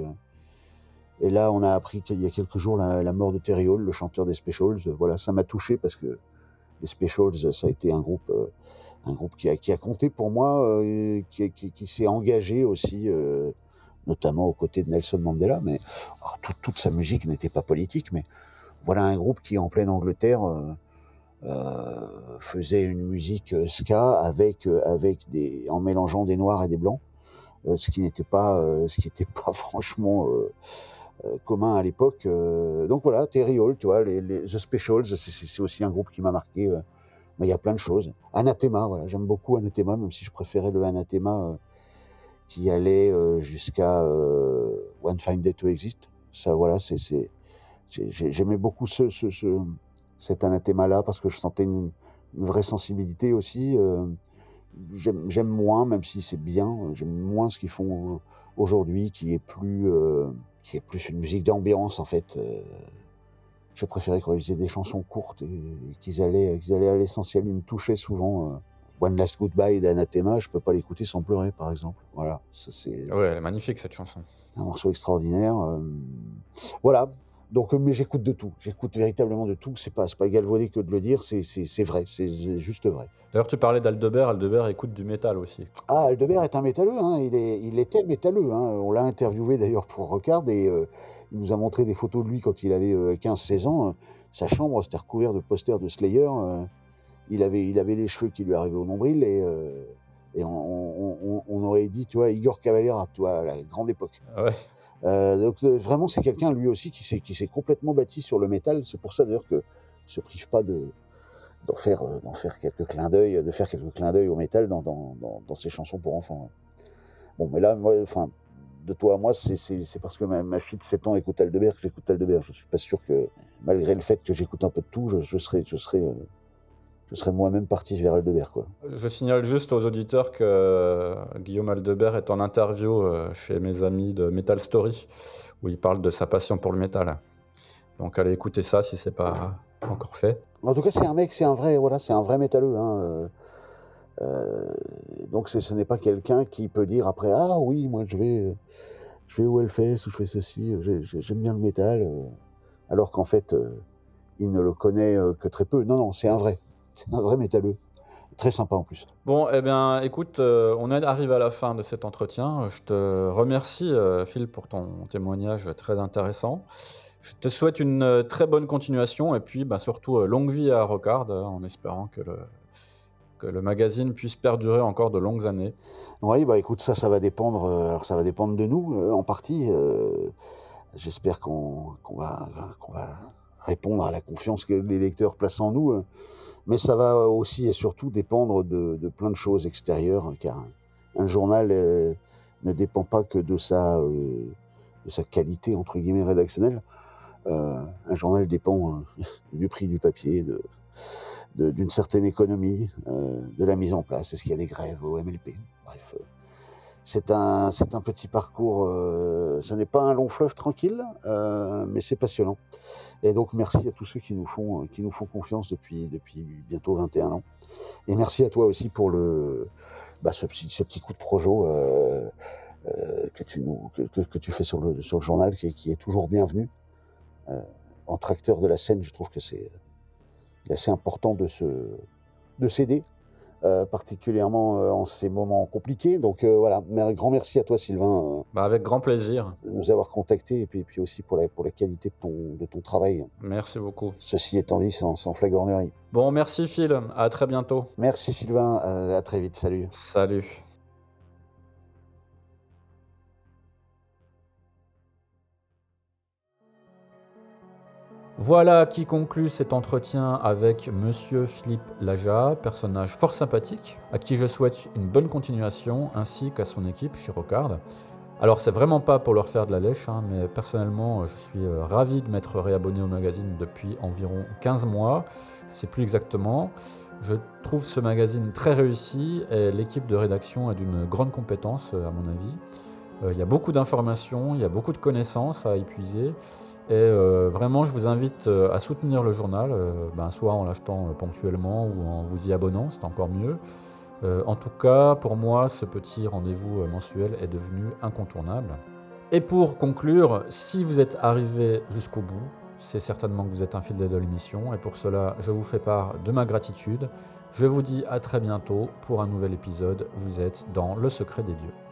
Et là, on a appris qu'il y a quelques jours la, mort de Terry Hall, le chanteur des Specials. Voilà, ça m'a touché parce que les Specials, ça a été un groupe, euh, un groupe qui a, qui a compté pour moi, euh, qui, qui, qui s'est engagé aussi, euh, notamment aux côtés de Nelson Mandela. Mais oh, toute- toute sa musique n'était pas politique, mais voilà un groupe qui, en pleine Angleterre, euh, euh, faisait une musique ska avec, avec des, en mélangeant des noirs et des blancs, ce qui n'était pas, ce qui n'était pas franchement commun à l'époque. euh. donc voilà, Terry Hall, tu vois, les, les The Specials, c'est- aussi un groupe qui m'a marqué. euh. mais il y a plein de choses. Anathema, voilà, j'aime beaucoup Anathema, même si je préférais le Anathema euh, qui allait euh, jusqu'à euh, One Fine Day to Exist. Ça, voilà, c'est c'est j'ai- j'ai- j'aimais beaucoup ce, ce, ce cet anathema-là parce que je sentais une, une vraie sensibilité aussi. euh. J'aime moins, même si c'est bien, euh, j'aime moins ce qu'ils font au- aujourd'hui, qui est plus euh, qui est plus une musique d'ambiance en fait. euh. Je préférais quand ils faisaient des chansons courtes et, et qu'ils allaient qu'ils allaient à l'essentiel. Ils me touchaient souvent. euh. One Last Goodbye d'Anathema, je peux pas l'écouter sans pleurer, par exemple. Voilà, ça c'est ouais, elle est magnifique cette chanson. un morceau extraordinaire. euh, voilà. Donc, euh, mais j'écoute de tout. J'écoute véritablement de tout. C'est pas, pas galvaudé que de le dire. C'est, vrai. C'est juste vrai. D'ailleurs, tu parlais d'Aldebert, Aldebert écoute du métal aussi. Ah, Aldebert est un métalleux. Hein. Il est, il était métalleux. Hein. On l'a interviewé d'ailleurs pour Recard et euh, il nous a montré des photos de lui quand il avait euh, 15-16 ans. Sa chambre, c'était recouvert de posters de Slayer. euh, il avait, il avait les cheveux qui lui arrivaient au nombril et, et on, on, on- on aurait dit, tu vois, Igor Cavalera, tu vois, à la grande époque. Ah Ouais. Euh, donc euh, vraiment, c'est quelqu'un lui aussi qui s'est qui s'est complètement bâti sur le métal. C'est pour ça d'ailleurs que se prive pas de d'en faire euh, d'en faire quelques clins d'œil, de faire quelques clins d'œil au métal dans dans, dans dans ses chansons pour enfants. Bon, mais là, moi, enfin, de toi à moi, c'est parce que ma, ma fille de 7 ans écoute Aldebert que j'écoute Aldebert. Je suis pas sûr que malgré le fait que j'écoute un peu de tout, je, je serais je serais je serais moi-même parti vers Aldebert quoi. Je signale juste aux auditeurs que euh, Guillaume Aldebert est en interview euh, chez mes amis de Metal Story, où il parle de sa passion pour le métal. Donc allez écouter ça si c'est pas encore fait. En tout cas, c'est un mec, c'est un vrai, voilà, c'est un vrai métalleux. Hein. euh, donc, ce n'est pas quelqu'un qui peut dire après, ah oui, moi je vais, je vais au Hellfest ou je fais ceci, j'ai- j'ai- j'aime bien le métal, alors qu'en fait, il ne le connaît que très peu. Non, non, c'est un vrai, c'est un vrai métalleux, très sympa en plus. Bon, eh bien, écoute, euh, on est arrivé à la fin de cet entretien. Je te remercie, euh, Phil, pour ton témoignage très intéressant. Je te souhaite une euh, très bonne continuation et puis bah, surtout longue vie à Rocard, euh, en espérant que le, que le magazine puisse perdurer encore de longues années. Oui, bah écoute, ça, ça va dépendre. alors ça va dépendre de nous euh, en partie. euh, J'espère qu'on qu'on va, qu'on va répondre à la confiance que les lecteurs placent en nous. euh, Mais ça va aussi et surtout dépendre de, plein de choses extérieures, car un, journal euh, ne dépend pas que de sa, euh, qualité entre guillemets rédactionnelle. Euh, un journal dépend du prix du papier, d'une certaine économie, de la mise en place. Est-ce qu'il y a des grèves au MLP Bref, c'est un, c'est un petit parcours. euh, ce n'est pas un long fleuve tranquille, euh, mais c'est passionnant. Et donc merci à tous ceux qui nous font, qui nous font confiance depuis, depuis bientôt 21 ans. Et merci à toi aussi pour le, bah, ce, petit, coup de projo euh, que, tu nous, que, que, tu fais sur le, sur le journal, qui, est- toujours bienvenu. En tracteur de la scène, je trouve que c'est assez important de se de s'aider, euh, particulièrement euh, en ces moments compliqués. Donc euh, voilà, un grand merci à toi Sylvain Bah, avec grand plaisir. de nous avoir contactés et puis, et puis aussi pour la, pour la qualité de ton, de ton travail. Merci beaucoup. Ceci étant dit, sans, sans flagornerie. Bon, merci Phil. À très bientôt. Merci Sylvain, à très vite, salut. Salut. Voilà qui conclut cet entretien avec Monsieur Philippe Laja, personnage fort sympathique, à qui je souhaite une bonne continuation, ainsi qu'à son équipe chez Rocard. Alors c'est vraiment pas pour leur faire de la lèche, hein, mais personnellement je suis euh, ravi de m'être réabonné au magazine depuis environ 15 mois, je sais plus exactement. Je trouve ce magazine très réussi et l'équipe de rédaction est d'une grande compétence euh, à mon avis. Euh, Il y a beaucoup d'informations, il y a beaucoup de connaissances à épuiser. Et euh, vraiment, je vous invite euh, à soutenir le journal, euh, ben, soit en l'achetant ponctuellement ou en vous y abonnant, c'est encore mieux. En tout cas, pour moi, ce petit rendez-vous mensuel est devenu incontournable. Et pour conclure, si vous êtes arrivé jusqu'au bout, c'est certainement que vous êtes un fidèle de l'émission, et pour cela, je vous fais part de ma gratitude. Je vous dis à très bientôt pour un nouvel épisode. Vous êtes dans Le Secret des Dieux.